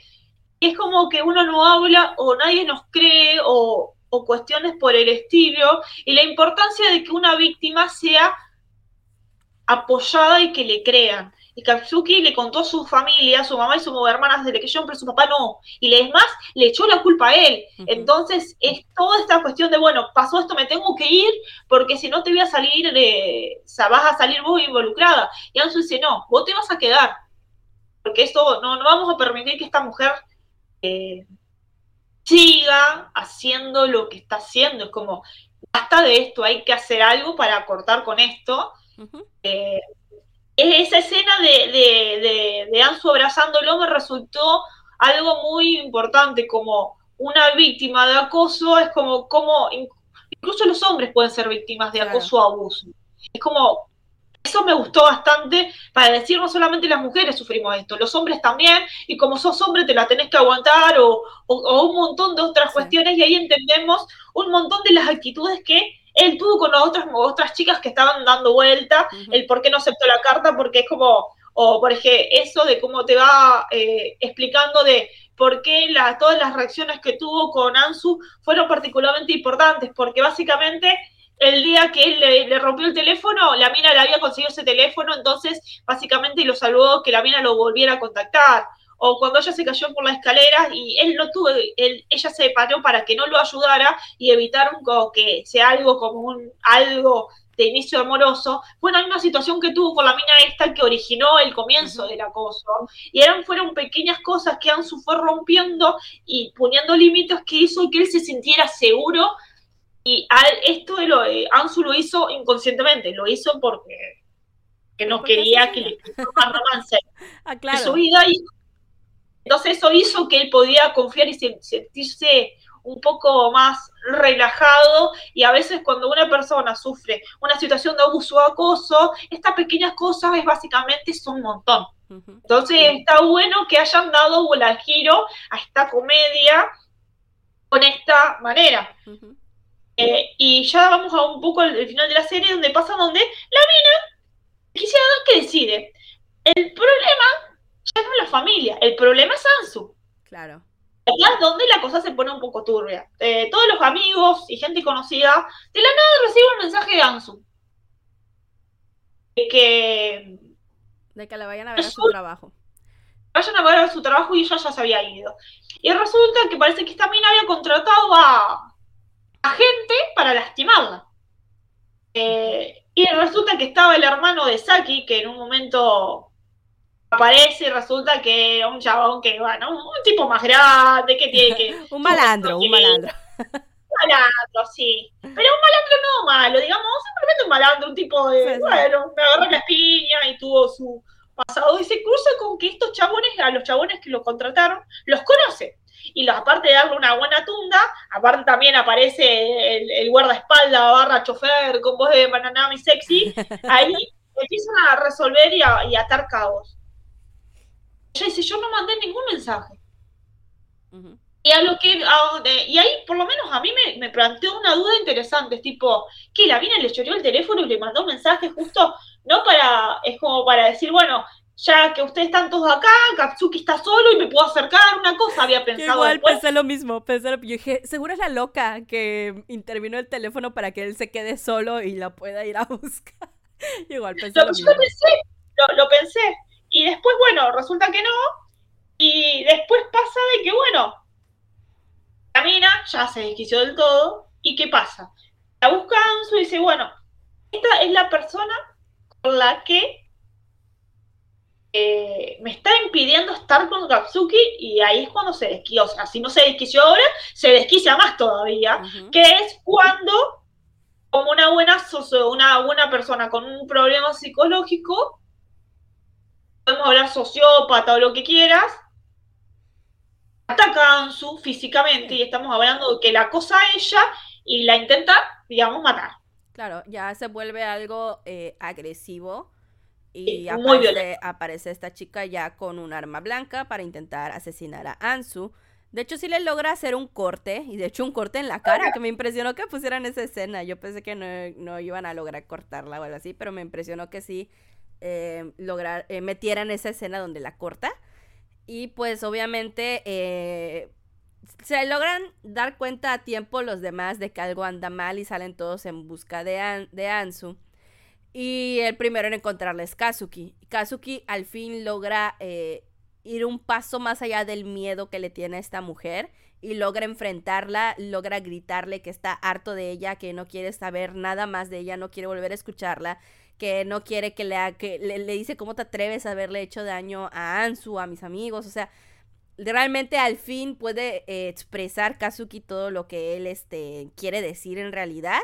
y es como que uno no habla o nadie nos cree o o cuestiones por el estilo, y la importancia de que una víctima sea apoyada y que le crean. y Katsuki le contó a su familia, a su mamá y su hermanas de la que pero su papá no. Y es más, le echó la culpa a él. Entonces, es toda esta cuestión de, bueno, pasó esto, me tengo que ir, porque si no te voy a salir, vas a salir vos involucrada. Y Ansu dice, no, vos te vas a quedar. Porque esto, no, no vamos a permitir que esta mujer eh, siga haciendo lo que está haciendo. Es como, basta de esto, hay que hacer algo para cortar con esto. Eh, esa escena de, de, de, Ansu abrazándolo me resultó algo muy importante, como una víctima de acoso, es como, como incluso los hombres pueden ser víctimas de acoso o abuso. Es como, eso me gustó bastante para decir no solamente las mujeres sufrimos esto, los hombres también, y como sos hombre te la tenés que aguantar o, un montón de otras cuestiones y ahí entendemos un montón de las actitudes que él tuvo con otras, otras chicas que estaban dando vuelta, el por qué no aceptó la carta, porque es como, o por ejemplo, eso de cómo te va eh, explicando de por qué la, todas las reacciones que tuvo con Ansu fueron particularmente importantes, porque básicamente el día que él le, rompió el teléfono, la mina le había conseguido ese teléfono, entonces básicamente lo saludó que la mina lo volviera a contactar. O cuando ella se cayó por la escalera y él no tuvo, él, ella se paró para que no lo ayudara y evitaron que sea algo como un algo de inicio amoroso, fue la misma situación que tuvo con la mina esta que originó el comienzo del acoso. Y eran, fueron pequeñas cosas que Ansu fue rompiendo y poniendo límites que hizo que él se sintiera seguro y esto lo de Ansu lo hizo inconscientemente, lo hizo porque que no quería que le más romance ah, claro. su vida. Y, entonces eso hizo que él podía confiar y sentirse un poco más relajado y a veces cuando una persona sufre una situación de abuso o acoso, estas pequeñas cosas es básicamente son un montón. Entonces está bueno que hayan dado el giro a esta comedia con esta manera. Eh, y ya vamos a un poco al, final de la serie donde pasa donde la mina quisiera que decide. El problema ya no es la familia, el problema es Ansu. Claro. Es donde la cosa se pone un poco turbia. Eh, todos los amigos y gente conocida de la nada reciben un mensaje de Ansu. De que. De que la vayan a ver a su trabajo. Vayan a ver a su trabajo y ella ya se había ido. Y resulta que parece que esta mina había contratado a, a gente para lastimarla. Eh, y resulta que estaba el hermano de Saki, que en un momento aparece y resulta que un chabón que, bueno, un, tipo más grande, que tiene que... un malandro, un malandro. Un malandro, sí. Pero un malandro no malo, digamos, simplemente un malandro, un tipo de, bueno, me agarró la espina y tuvo su pasado y se cruza con que estos chabones, a los chabones que lo contrataron, los conoce y aparte de darle una buena tunda, aparte también aparece el, guardaespaldas barra chofer con voz de Bananami sexy, ahí empiezan a resolver y a, y atar cabos. Ella dice, yo no mandé ningún mensaje. Y a lo que y ahí por lo menos a mí me, me planteó una duda interesante, es tipo, que la mina le choreó el teléfono y le mandó un mensaje justo, no para, es como para decir, bueno, ya que ustedes están todos acá, Katsuki está solo y me puedo acercar, una cosa había pensado. Igual pensé lo mismo, pensé lo... Yo dije, seguro es la loca que intervino el teléfono para que él se quede solo y la pueda ir a buscar. Igual pensé lo, mismo. Yo pensé, lo, pensé. Y después, bueno, resulta que no. Y después pasa de que, bueno, camina, ya se desquició del todo. ¿Y qué pasa? La busca Ansu y dice, bueno, esta es la persona con la que eh, me está impidiendo estar con Katsuki y ahí es cuando se desquicia, o sea, si no se desquició ahora, se desquicia más todavía, que es cuando, como una buena, una buena persona con un problema psicológico, podemos hablar sociópata o lo que quieras, ataca a Ansu físicamente y estamos hablando de que la cosa a ella y la intenta, digamos, matar. Claro, ya se vuelve algo eh, agresivo y aparece, aparece, esta chica ya con un arma blanca para intentar asesinar a Ansu. De hecho, sí le logra hacer un corte, y de hecho un corte en la cara, que me impresionó que pusieran esa escena. Yo pensé que no, iban a lograr cortarla o algo así, pero me impresionó que sí eh, lograr, eh, metieran esa escena donde la corta. Y pues obviamente eh, se logran dar cuenta a tiempo los demás de que algo anda mal y salen todos en busca de, de Ansu. Y el primero en encontrarla es Kazuki. Kazuki al fin logra eh, ir un paso más allá del miedo que le tiene a esta mujer y logra enfrentarla, logra gritarle que está harto de ella, que no quiere saber nada más de ella, no quiere volver a escucharla, que no quiere que le, que le, dice cómo te atreves a haberle hecho daño a Ansu, a mis amigos, o sea, realmente al fin puede eh, expresar Kazuki todo lo que él este, quiere decir en realidad.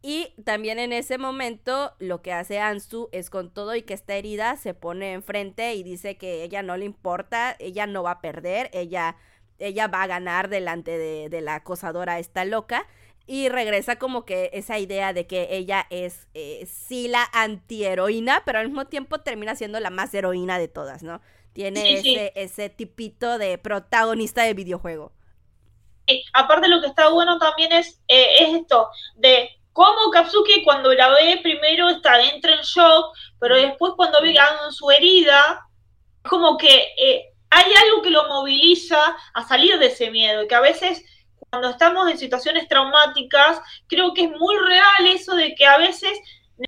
Y también en ese momento lo que hace Ansu es con todo y que está herida se pone enfrente y dice que ella no le importa, ella no va a perder, ella, ella va a ganar delante de, de la acosadora esta loca y regresa como que esa idea de que ella es eh, sí la antiheroína, pero al mismo tiempo termina siendo la más heroína de todas, ¿no? Tiene ese, ese tipito de protagonista de videojuego. aparte lo que está bueno también es, eh, es esto, de cómo Katsuki cuando la ve primero está entra en shock, pero después cuando ve su herida, como que eh, hay algo que lo moviliza a salir de ese miedo, y que a veces cuando estamos en situaciones traumáticas, creo que es muy real eso de que a veces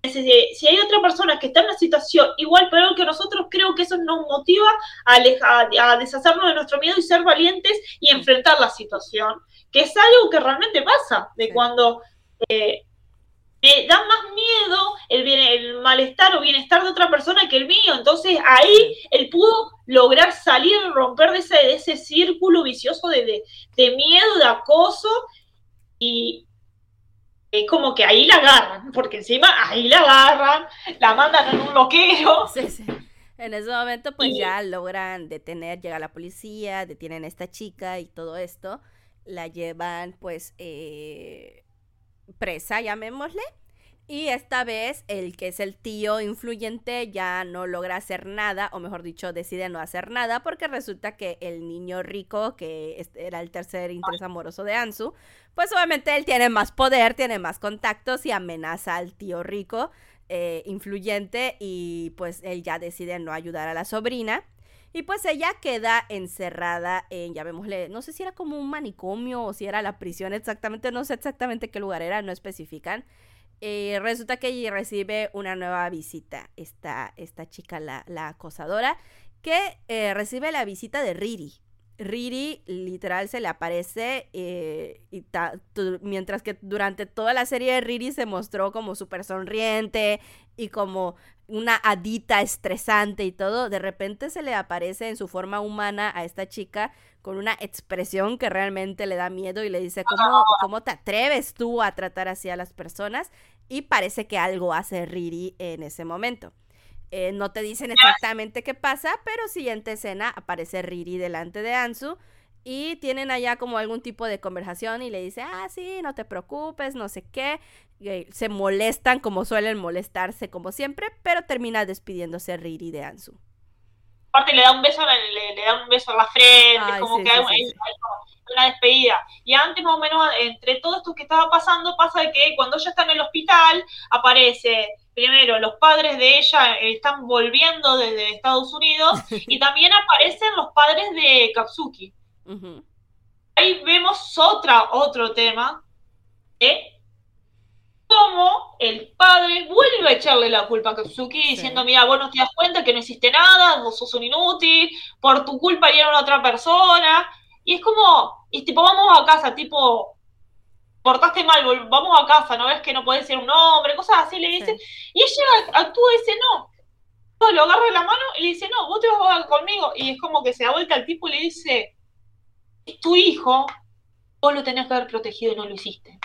si hay otra persona que está en una situación igual peor que nosotros, creo que eso nos motiva a, a, deshacernos de nuestro miedo y ser valientes y enfrentar la situación, que es algo que realmente pasa, de cuando eh, me da más miedo el, el malestar o bienestar de otra persona que el mío, entonces ahí él pudo lograr salir, romper de ese, de ese círculo vicioso de, de, de miedo, de acoso, y, es como que ahí la agarran, porque encima ahí la agarran, la mandan en un loquero. Sí, sí. En ese momento pues ya logran detener, llega la policía, detienen a esta chica y todo esto, la llevan pues eh, presa, llamémosle, y esta vez el que es el tío influyente ya no logra hacer nada, o mejor dicho, decide no hacer nada, porque resulta que el niño rico, que era el tercer interés amoroso de Ansu, pues obviamente él tiene más poder, tiene más contactos y amenaza al tío rico eh, influyente y pues él ya decide no ayudar a la sobrina. Y pues ella queda encerrada en, ya vemosle, no sé si era como un manicomio o si era la prisión exactamente, no sé exactamente qué lugar era, no especifican. Eh, resulta que recibe una nueva visita, esta, esta chica, la, la acosadora, que eh, recibe la visita de Riri. Riri literal se le aparece eh, y mientras que durante toda la serie Riri se mostró como súper sonriente y como una hadita estresante y todo, de repente se le aparece en su forma humana a esta chica con una expresión que realmente le da miedo y le dice, ¿cómo, cómo te atreves tú a tratar así a las personas? y parece que algo hace Riri en ese momento. Eh, no te dicen exactamente qué pasa, pero siguiente escena aparece Riri delante de Ansu y tienen allá como algún tipo de conversación y le dice, ah, sí, no te preocupes, no sé qué. se molestan como suelen molestarse como siempre, pero termina despidiéndose Riri de Ansu. Aparte le da un beso, le, le da un beso a la frente, como que hay, una despedida. Y antes, más o menos, entre todo esto que estaba pasando, pasa que cuando ella está en el hospital, aparece primero los padres de ella están volviendo desde Estados Unidos y también aparecen los padres de Katsuki. Ahí vemos otra, otro tema de cómo el padre vuelve a echarle la culpa a Katsuki diciendo, mira, vos no te das cuenta que no hiciste nada, vos sos un inútil, por tu culpa dieron a otra persona. Y es como, y tipo, vamos a casa, tipo, portaste mal, vamos a casa, ¿no ves que no puedes ser un hombre? Cosas así le dice. Y ella actúa y dice, no. Lo agarra la mano y le dice, no, vos te vas a conmigo. Y es como que se da vuelta al tipo y le dice, es tu hijo, vos lo tenés que haber protegido y no lo hiciste.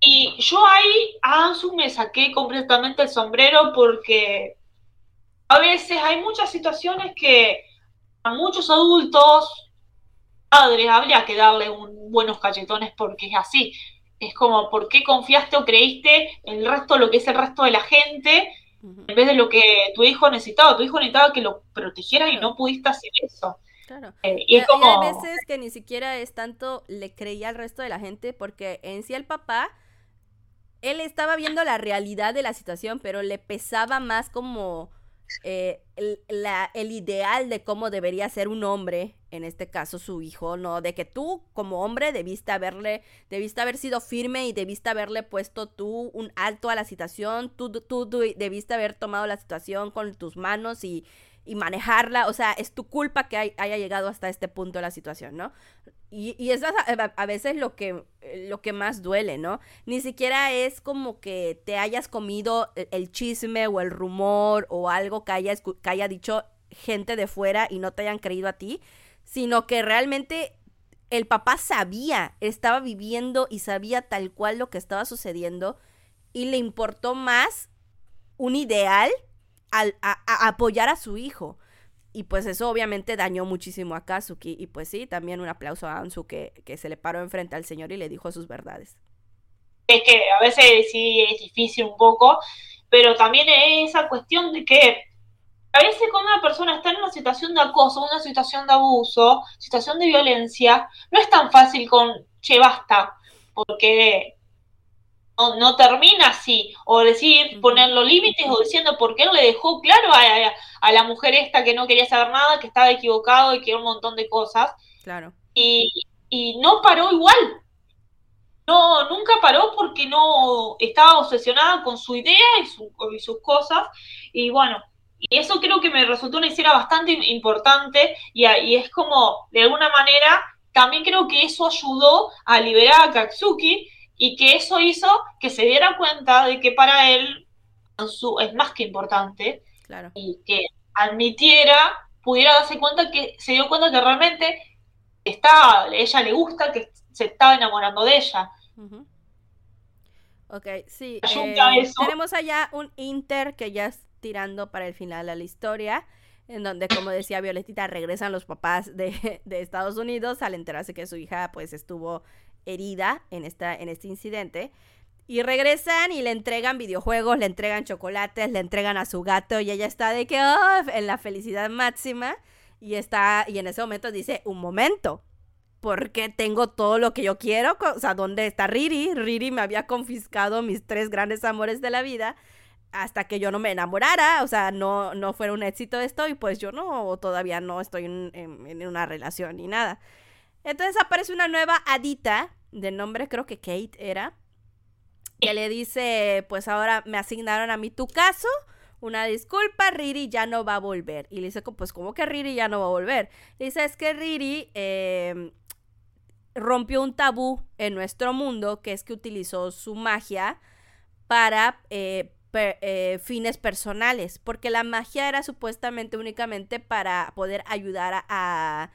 Y yo ahí a Ansu me saqué completamente el sombrero porque a veces hay muchas situaciones que a muchos adultos padres, habría que darle un, buenos cachetones porque es así. Es como, ¿por qué confiaste o creíste en el resto, lo que es el resto de la gente, en vez de lo que tu hijo necesitaba? Tu hijo necesitaba que lo protegiera y no pudiste hacer eso. Claro. Eh, y, hay veces que ni siquiera es tanto le creía al resto de la gente, porque en sí el papá, él estaba viendo la realidad de la situación, pero le pesaba más como eh, el, la, el ideal de cómo debería ser un hombre, en este caso su hijo, ¿no? De que tú como hombre debiste haberle, debiste haber sido firme y debiste haberle puesto tú un alto a la situación, tú, tú, debiste haber tomado la situación con tus manos y, y manejarla, o sea, es tu culpa que haya llegado hasta este punto de la situación, ¿no? Y, eso es a, veces lo que, lo que más duele, ¿no? Ni siquiera es como que te hayas comido el, chisme o el rumor o algo que haya, que haya dicho gente de fuera y no te hayan creído a ti, sino que realmente el papá sabía, estaba viviendo y sabía tal cual lo que estaba sucediendo y le importó más un ideal al, a apoyar a su hijo. Y pues eso obviamente dañó muchísimo a Kazuki. Y pues sí, también un aplauso a Ansu que, que se le paró enfrente al señor y le dijo sus verdades. Es que a veces sí es difícil un poco, pero también es esa cuestión de que a veces cuando una persona está en una situación de acoso, una situación de abuso, situación de violencia, no es tan fácil con, che, basta, porque no, termina así, o decir, poner los límites, o diciendo por qué no le dejó claro a, la mujer esta que no quería saber nada, que estaba equivocado y que un montón de cosas. Claro. Y, no paró igual. No, nunca paró porque no estaba obsesionada con su idea y, y sus cosas. Y bueno, y eso creo que me resultó una escena bastante importante y, y, es como, de alguna manera, también creo que eso ayudó a liberar a Katsuki y que eso hizo que se diera cuenta de que para él es más que importante y que admitiera, pudiera darse cuenta que se dio cuenta que realmente está, ella le gusta, que se estaba enamorando de ella. Ok, sí. Eh, tenemos allá un Inter que ya es tirando para el final de la historia, en donde, como decía Violetita, regresan los papás de, de Estados Unidos al enterarse que su hija pues estuvo herida en, esta, en este incidente. Y regresan y le entregan videojuegos, le entregan chocolates, le entregan a su gato y ella está de que oh, en la felicidad máxima y está y en ese momento dice, "Un momento, porque tengo todo lo que yo quiero, o sea, ¿dónde está Riri? Riri me había confiscado mis tres grandes amores de la vida hasta que yo no me enamorara, o sea, no no fuera un éxito esto y pues yo no todavía no estoy en, en una relación ni nada. Entonces aparece una nueva adita de nombre creo que Kate era, que le dice, pues ahora me asignaron a mí tu caso, una disculpa, Riri ya no va a volver. Y le dice, pues ¿cómo que Riri ya no va a volver? Le dice, es que Riri em, rompió un tabú en nuestro mundo, que es que utilizó su magia para... Eh, eh, fines personales, porque la magia era supuestamente únicamente para poder ayudar a,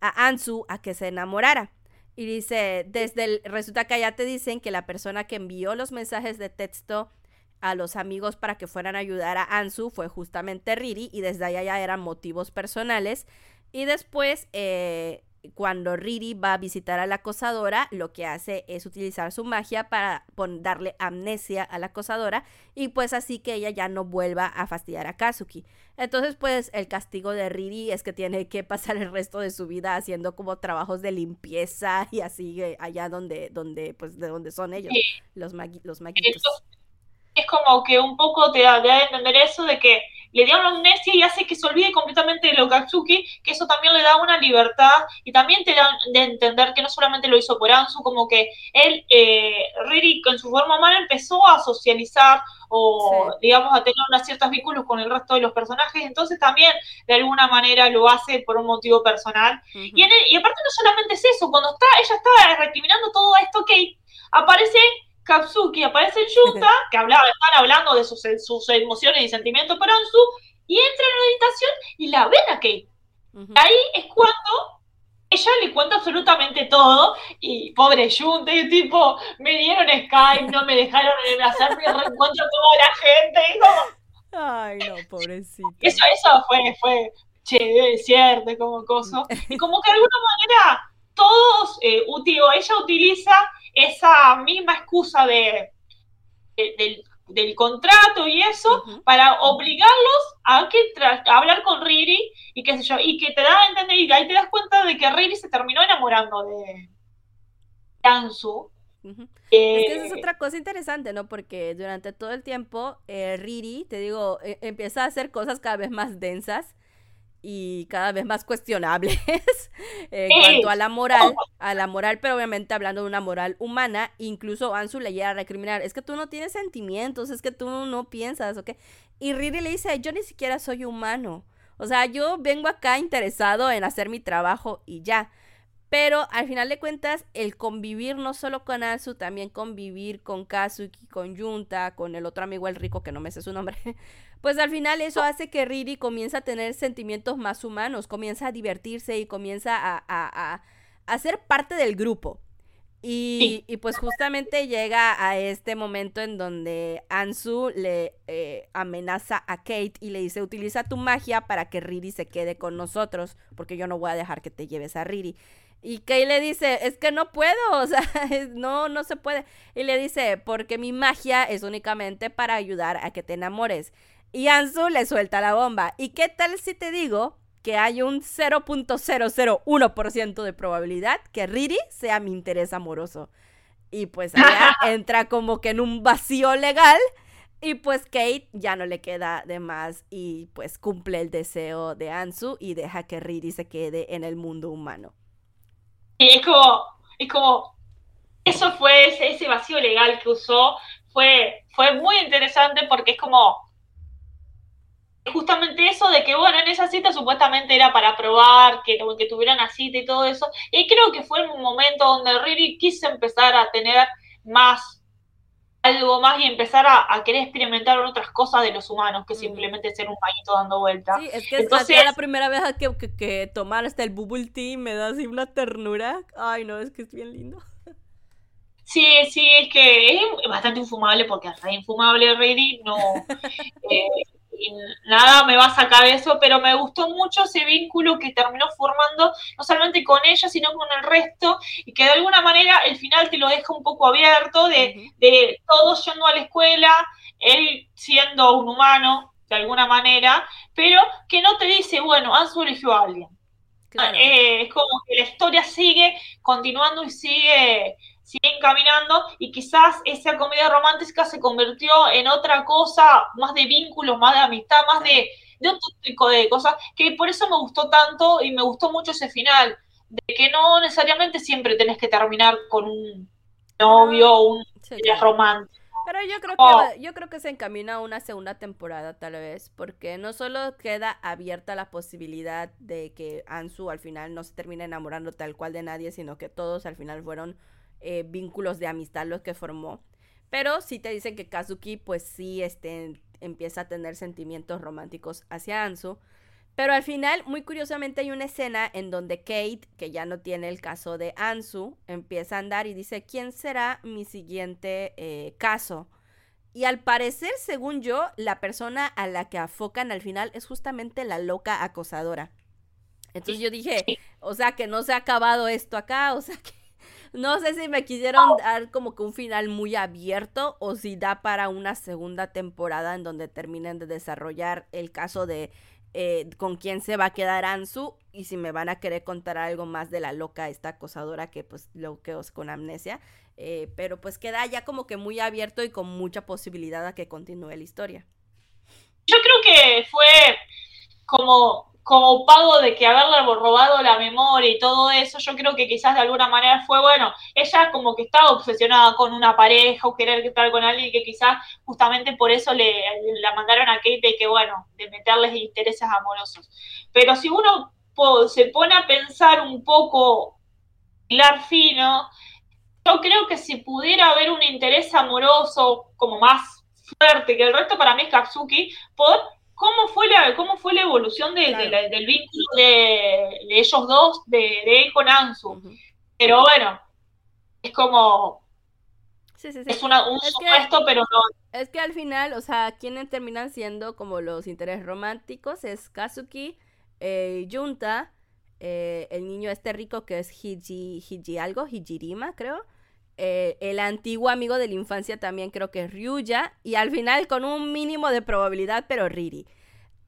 a Ansu a que se enamorara. Y dice, desde el, resulta que allá te dicen que la persona que envió los mensajes de texto a los amigos para que fueran a ayudar a Ansu fue justamente Riri y desde allá ya eran motivos personales. Y después eh, cuando Riri va a visitar a la acosadora, lo que hace es utilizar su magia para darle amnesia a la acosadora y pues así que ella ya no vuelva a fastidiar a Kazuki. Entonces pues el castigo de Riri es que tiene que pasar el resto de su vida haciendo como trabajos de limpieza y así eh, allá donde, donde pues de donde son ellos, los, los maguitos. Es como que un poco te da a entender eso de que le dieron amnesia y hace que se olvide completamente de lo Katsuki, que eso también le da una libertad y también te da de entender que no solamente lo hizo por Ansu, como que él, eh, Riri, en su forma humana empezó a socializar o, digamos, a tener unos ciertos vínculos con el resto de los personajes, entonces también de alguna manera lo hace por un motivo personal. y, en y aparte no solamente es eso, cuando está ella está recriminando todo esto, que aparece Katsuki aparece en Yuta, que hablaba, están hablando de sus, sus emociones y sentimientos por Ansu, y entra en la habitación y la ven a Kate. Ahí es cuando ella le cuenta absolutamente todo, y pobre Yuta, y tipo, me dieron Skype, no me dejaron hacer mi reencuentro con la gente, y como... Ay, no, pobrecito. Eso, eso fue, fue, che, cierto, como cosa. Y como que de alguna manera todos, eh, ella utiliza esa misma excusa de, del, contrato y eso para obligarlos a, que hablar con Riri y qué sé yo, y que te da a entender, y ahí te das cuenta de que Riri se terminó enamorando de Ansu Es que esa es eh, otra cosa interesante, ¿no? Porque durante todo el tiempo, eh, Riri, te digo, e, empieza a hacer cosas cada vez más densas y cada vez más cuestionables en cuanto a la moral, a la moral, pero obviamente hablando de una moral humana, incluso Ansu le llega a recriminar, es que tú no tienes sentimientos, es que tú no piensas, ¿ok? Y Riri le dice, yo ni siquiera soy humano, o sea, yo vengo acá interesado en hacer mi trabajo y ya. Pero al final de cuentas, el convivir no solo con Ansu, también convivir con Kazuki, con Junta, con el otro amigo el rico que no me sé su nombre, pues al final eso hace que Riri comienza a tener sentimientos más humanos, comienza a divertirse y comienza a, a, a, ser parte del grupo. Y, y, pues justamente llega a este momento en donde Ansu le eh, amenaza a Kate y le dice, utiliza tu magia para que Riri se quede con nosotros, porque yo no voy a dejar que te lleves a Riri. Y Kay le dice, es que no puedo, o sea, no, no se puede. Y le dice, porque mi magia es únicamente para ayudar a que te enamores. Y Anzu le suelta la bomba. ¿Y qué tal si te digo que hay un 0.001% de probabilidad que Riri sea mi interés amoroso? Y pues allá entra como que en un vacío legal. Y pues Kate ya no le queda de más y pues cumple el deseo de Anzu y deja que Riri se quede en el mundo humano. Y es como, es como, eso fue ese, ese vacío legal que usó, fue, fue muy interesante porque es como, justamente eso de que, bueno, en esa cita supuestamente era para probar, que, que tuvieran una cita y todo eso. Y creo que fue un momento donde Riri quiso empezar a tener más algo más y empezar a, querer experimentar otras cosas de los humanos que simplemente ser un pañito dando vueltas. Sí, es que Entonces, es la primera vez que, que, que, tomar hasta el bubble tea me da así una ternura. Ay, no, es que es bien lindo. Sí, sí, es que es bastante infumable porque es re infumable Ready, no. Eh, nada me va a sacar eso, pero me gustó mucho ese vínculo que terminó formando, no solamente con ella, sino con el resto, y que de alguna manera el final te lo deja un poco abierto, de, de todos yendo a la escuela, él siendo un humano, de alguna manera, pero que no te dice, bueno, Ansu eligió a alguien. Eh, es como que la historia sigue continuando y sigue siguen caminando y quizás esa comedia romántica se convirtió en otra cosa, más de vínculos, más de amistad, más de, de otro tipo de cosas, que por eso me gustó tanto y me gustó mucho ese final, de que no necesariamente siempre tenés que terminar con un novio o un romántico. Pero yo creo que yo creo que se encamina a una segunda temporada tal vez, porque no solo queda abierta la posibilidad de que Ansu al final no se termine enamorando tal cual de nadie, sino que todos al final fueron eh, vínculos de amistad los que formó. Pero sí te dicen que Kazuki pues sí este, empieza a tener sentimientos románticos hacia Ansu. Pero al final, muy curiosamente, hay una escena en donde Kate, que ya no tiene el caso de Ansu, empieza a andar y dice, ¿quién será mi siguiente eh, caso? Y al parecer, según yo, la persona a la que afocan al final es justamente la loca acosadora. Entonces yo dije, o sea, que no se ha acabado esto acá, o sea, que no sé si me quisieron dar como que un final muy abierto o si da para una segunda temporada en donde terminen de desarrollar el caso de eh, con quién se va a quedar Ansu y si me van a querer contar algo más de la loca esta acosadora que pues lo que os con amnesia. Eh, pero pues queda ya como que muy abierto y con mucha posibilidad a que continúe la historia. Yo creo que fue como como pago de que haberle robado la memoria y todo eso, yo creo que quizás de alguna manera fue, bueno, ella como que estaba obsesionada con una pareja o querer estar con alguien que quizás justamente por eso le, la mandaron a Kate de que, bueno, de meterles intereses amorosos. Pero si uno se pone a pensar un poco, hilar fino, yo creo que si pudiera haber un interés amoroso como más fuerte que el resto, para mí es Katsuki, por cómo fue la, cómo fue la evolución del vínculo de, ellos dos, de, él con Ansu. Pero bueno, es como... Es una, un supuesto, pero no. Es que al final, o sea, quienes terminan siendo como los intereses románticos es Kazuki, eh, Junta, eh, el niño este rico que es Hiji, Hiji algo, Hijirima, creo. Eh, el antiguo amigo de la infancia también creo que es Ryuya. Y al final con un mínimo de probabilidad, pero Riri.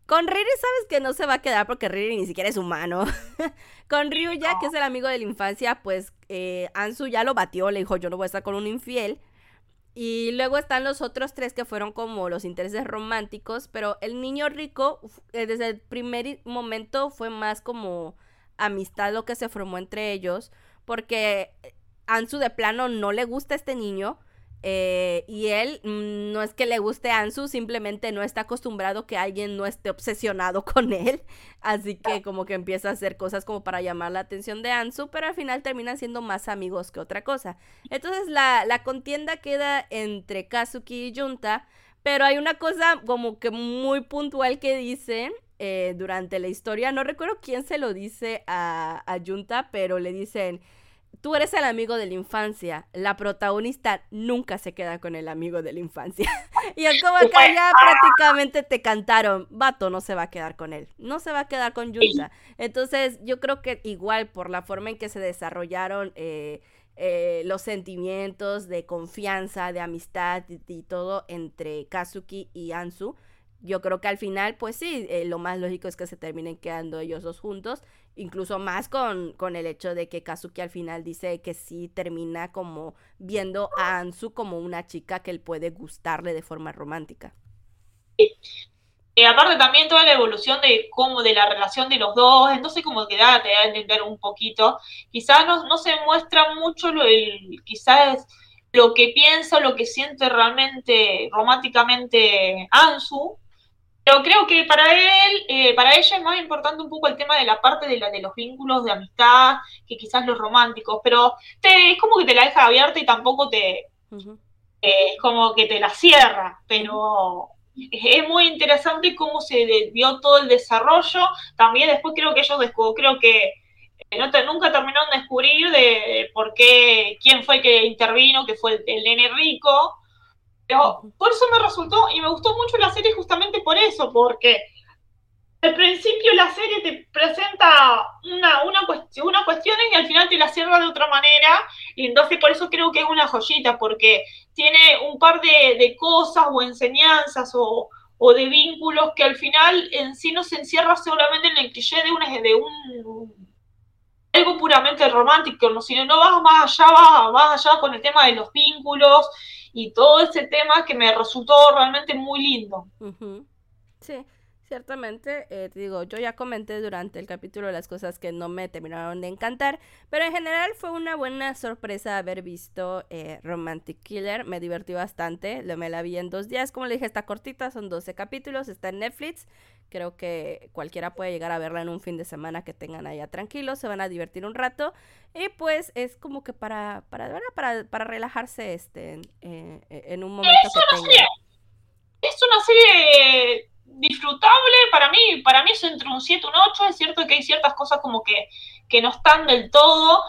Con Riri sabes que no se va a quedar porque Riri ni siquiera es humano. con Ryuya, que es el amigo de la infancia, pues eh, Ansu ya lo batió, le dijo yo no voy a estar con un infiel. Y luego están los otros tres que fueron como los intereses románticos, pero el niño rico eh, desde el primer momento fue más como amistad lo que se formó entre ellos, porque Ansu de plano no le gusta a este niño, eh, y él mm, no es que le guste Ansu, simplemente no está acostumbrado que alguien no esté obsesionado con él. Así que como que empieza a hacer cosas como para llamar la atención de Ansu, pero al final terminan siendo más amigos que otra cosa. Entonces la, la contienda queda entre Kazuki y Junta, pero hay una cosa como que muy puntual que dicen eh, durante la historia. No recuerdo quién se lo dice a, a Junta, pero le dicen tú eres el amigo de la infancia. La protagonista nunca se queda con el amigo de la infancia. y es como que ya prácticamente te cantaron, vato no se va a quedar con él, no se va a quedar con Junta. Entonces yo creo que igual por la forma en que se desarrollaron eh, eh, los sentimientos de confianza, de amistad y, todo entre Kazuki y Ansu, yo creo que al final, pues sí, eh, lo más lógico es que se terminen quedando ellos dos juntos incluso más con, con el hecho de que Kazuki al final dice que sí termina como viendo a Ansu como una chica que él puede gustarle de forma romántica. Y aparte también toda la evolución de cómo de la relación de los dos, entonces como que da, te da a entender un poquito. Quizás no, no se muestra mucho lo, el, quizás lo que piensa, lo que siente realmente románticamente Ansu, pero creo que para él, eh, para ella es más importante un poco el tema de la parte de, la, de los vínculos de amistad que quizás los románticos, pero te, es como que te la deja abierta y tampoco te, eh, es como que te la cierra, pero es muy interesante cómo se dio todo el desarrollo. También después creo que ellos creo que eh, no nunca terminaron de descubrir de por qué, quién fue que intervino, que fue el, el nene rico por eso me resultó y me gustó mucho la serie justamente por eso, porque al principio la serie te presenta una, una, cuestión, y al final te la cierra de otra manera. Y entonces por eso creo que es una joyita, porque tiene un par de, cosas o enseñanzas o, de vínculos que al final en sí no se encierra solamente en el cliché de un algo puramente romántico, sino no vas más allá, vas más allá con el tema de los vínculos y todo ese tema que me resultó realmente muy lindo. Sí, ciertamente, eh, te digo, yo ya comenté durante el capítulo las cosas que no me terminaron de encantar, pero en general fue una buena sorpresa haber visto eh, Romantic Killer, me divertí bastante, lo me la vi en dos días, como le dije, está cortita, son 12 capítulos, está en Netflix, creo que cualquiera puede llegar a verla en un fin de semana que tengan allá tranquilos, se van a divertir un rato, y pues es como que para, para, para, para relajarse este, en, en un momento es que tenga. es una serie disfrutable para mí, para mí es entre un 7 y un 8, es cierto que hay ciertas cosas como que, que no están del todo,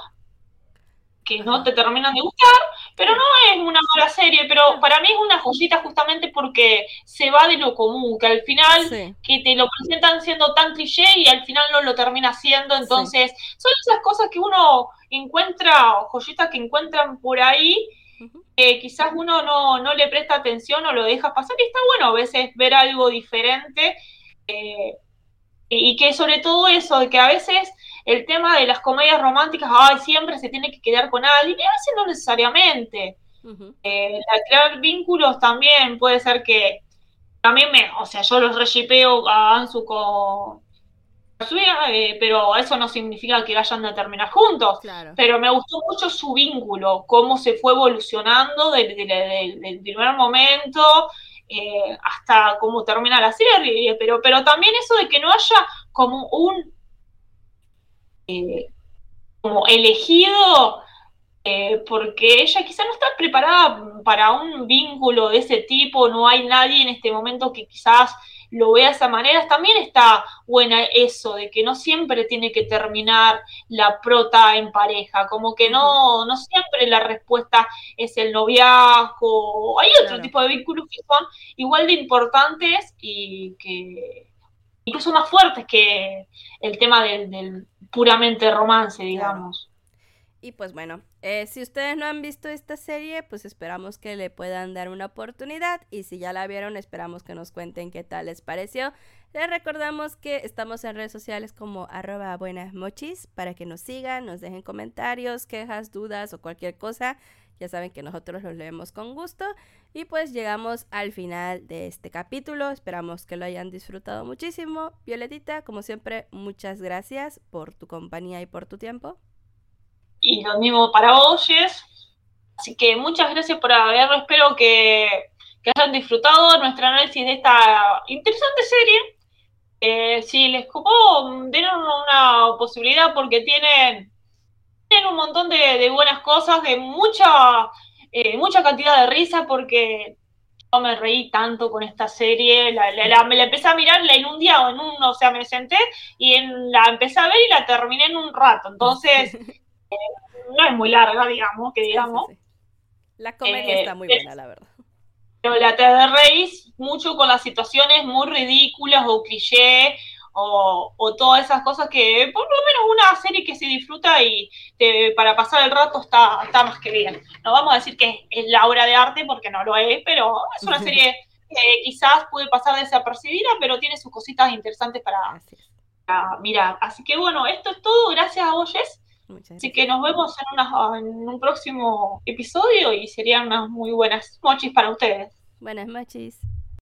que no te terminan de gustar, pero no es una mala serie, pero para mí es una joyita justamente porque se va de lo común, que al final que te lo presentan siendo tan cliché y al final no lo termina siendo, entonces son esas cosas que uno encuentra, joyitas que encuentran por ahí, que quizás uno no, no, le presta atención o lo deja pasar y está bueno a veces ver algo diferente. Eh, y que sobre todo eso, de que a veces el tema de las comedias románticas, ay, siempre se tiene que quedar con alguien, y a veces no necesariamente. Eh, crear vínculos también puede ser que también me, o sea, yo los reshipeo a Ansu con eh, pero eso no significa que vayan a terminar juntos. Pero me gustó mucho su vínculo, cómo se fue evolucionando del, primer momento eh, hasta cómo termina la serie. Pero, pero también eso de que no haya como un eh, como elegido eh, porque ella quizá no está preparada para un vínculo de ese tipo, no hay nadie en este momento que quizás lo vea de esa manera. También está buena eso, de que no siempre tiene que terminar la prota en pareja, como que no, no siempre la respuesta es el noviazgo, hay otro tipo de vínculos que son igual de importantes y que incluso más fuertes que el tema del, puramente romance, digamos. Y pues bueno, eh, si ustedes no han visto esta serie, pues esperamos que le puedan dar una oportunidad. Y si ya la vieron, esperamos que nos cuenten qué tal les pareció. Les recordamos que estamos en redes sociales como arroba buenas mochis para que nos sigan, nos dejen comentarios, quejas, dudas o cualquier cosa. Ya saben que nosotros los leemos con gusto. Y pues llegamos al final de este capítulo. Esperamos que lo hayan disfrutado muchísimo. Violetita, como siempre, muchas gracias por tu compañía y por tu tiempo. Y lo mismo para vos, Así que muchas gracias por haberlo. Espero que, hayan disfrutado nuestro análisis de esta interesante serie. Eh, si les copó, den una posibilidad porque tienen, tienen un montón de, buenas cosas, de mucha, eh, mucha cantidad de risa porque yo me reí tanto con esta serie, la, me la empecé a mirar en un día o en un, o sea, me senté y en, la empecé a ver y la terminé en un rato. Entonces, no es muy larga, digamos, que digamos. La comedia está muy buena, la verdad. Pero la te reís mucho con las situaciones muy ridículas o cliché o, todas esas cosas que por lo menos una serie que se disfruta y para pasar el rato está, está más que bien. No vamos a decir que es la obra de arte porque no lo es, pero es una serie que quizás puede pasar desapercibida, pero tiene sus cositas interesantes para, para mirar. Así que bueno, esto es todo. Gracias a vos, Así que nos vemos en, en un próximo episodio y serían unas muy buenas mochis para ustedes. Buenas mochis.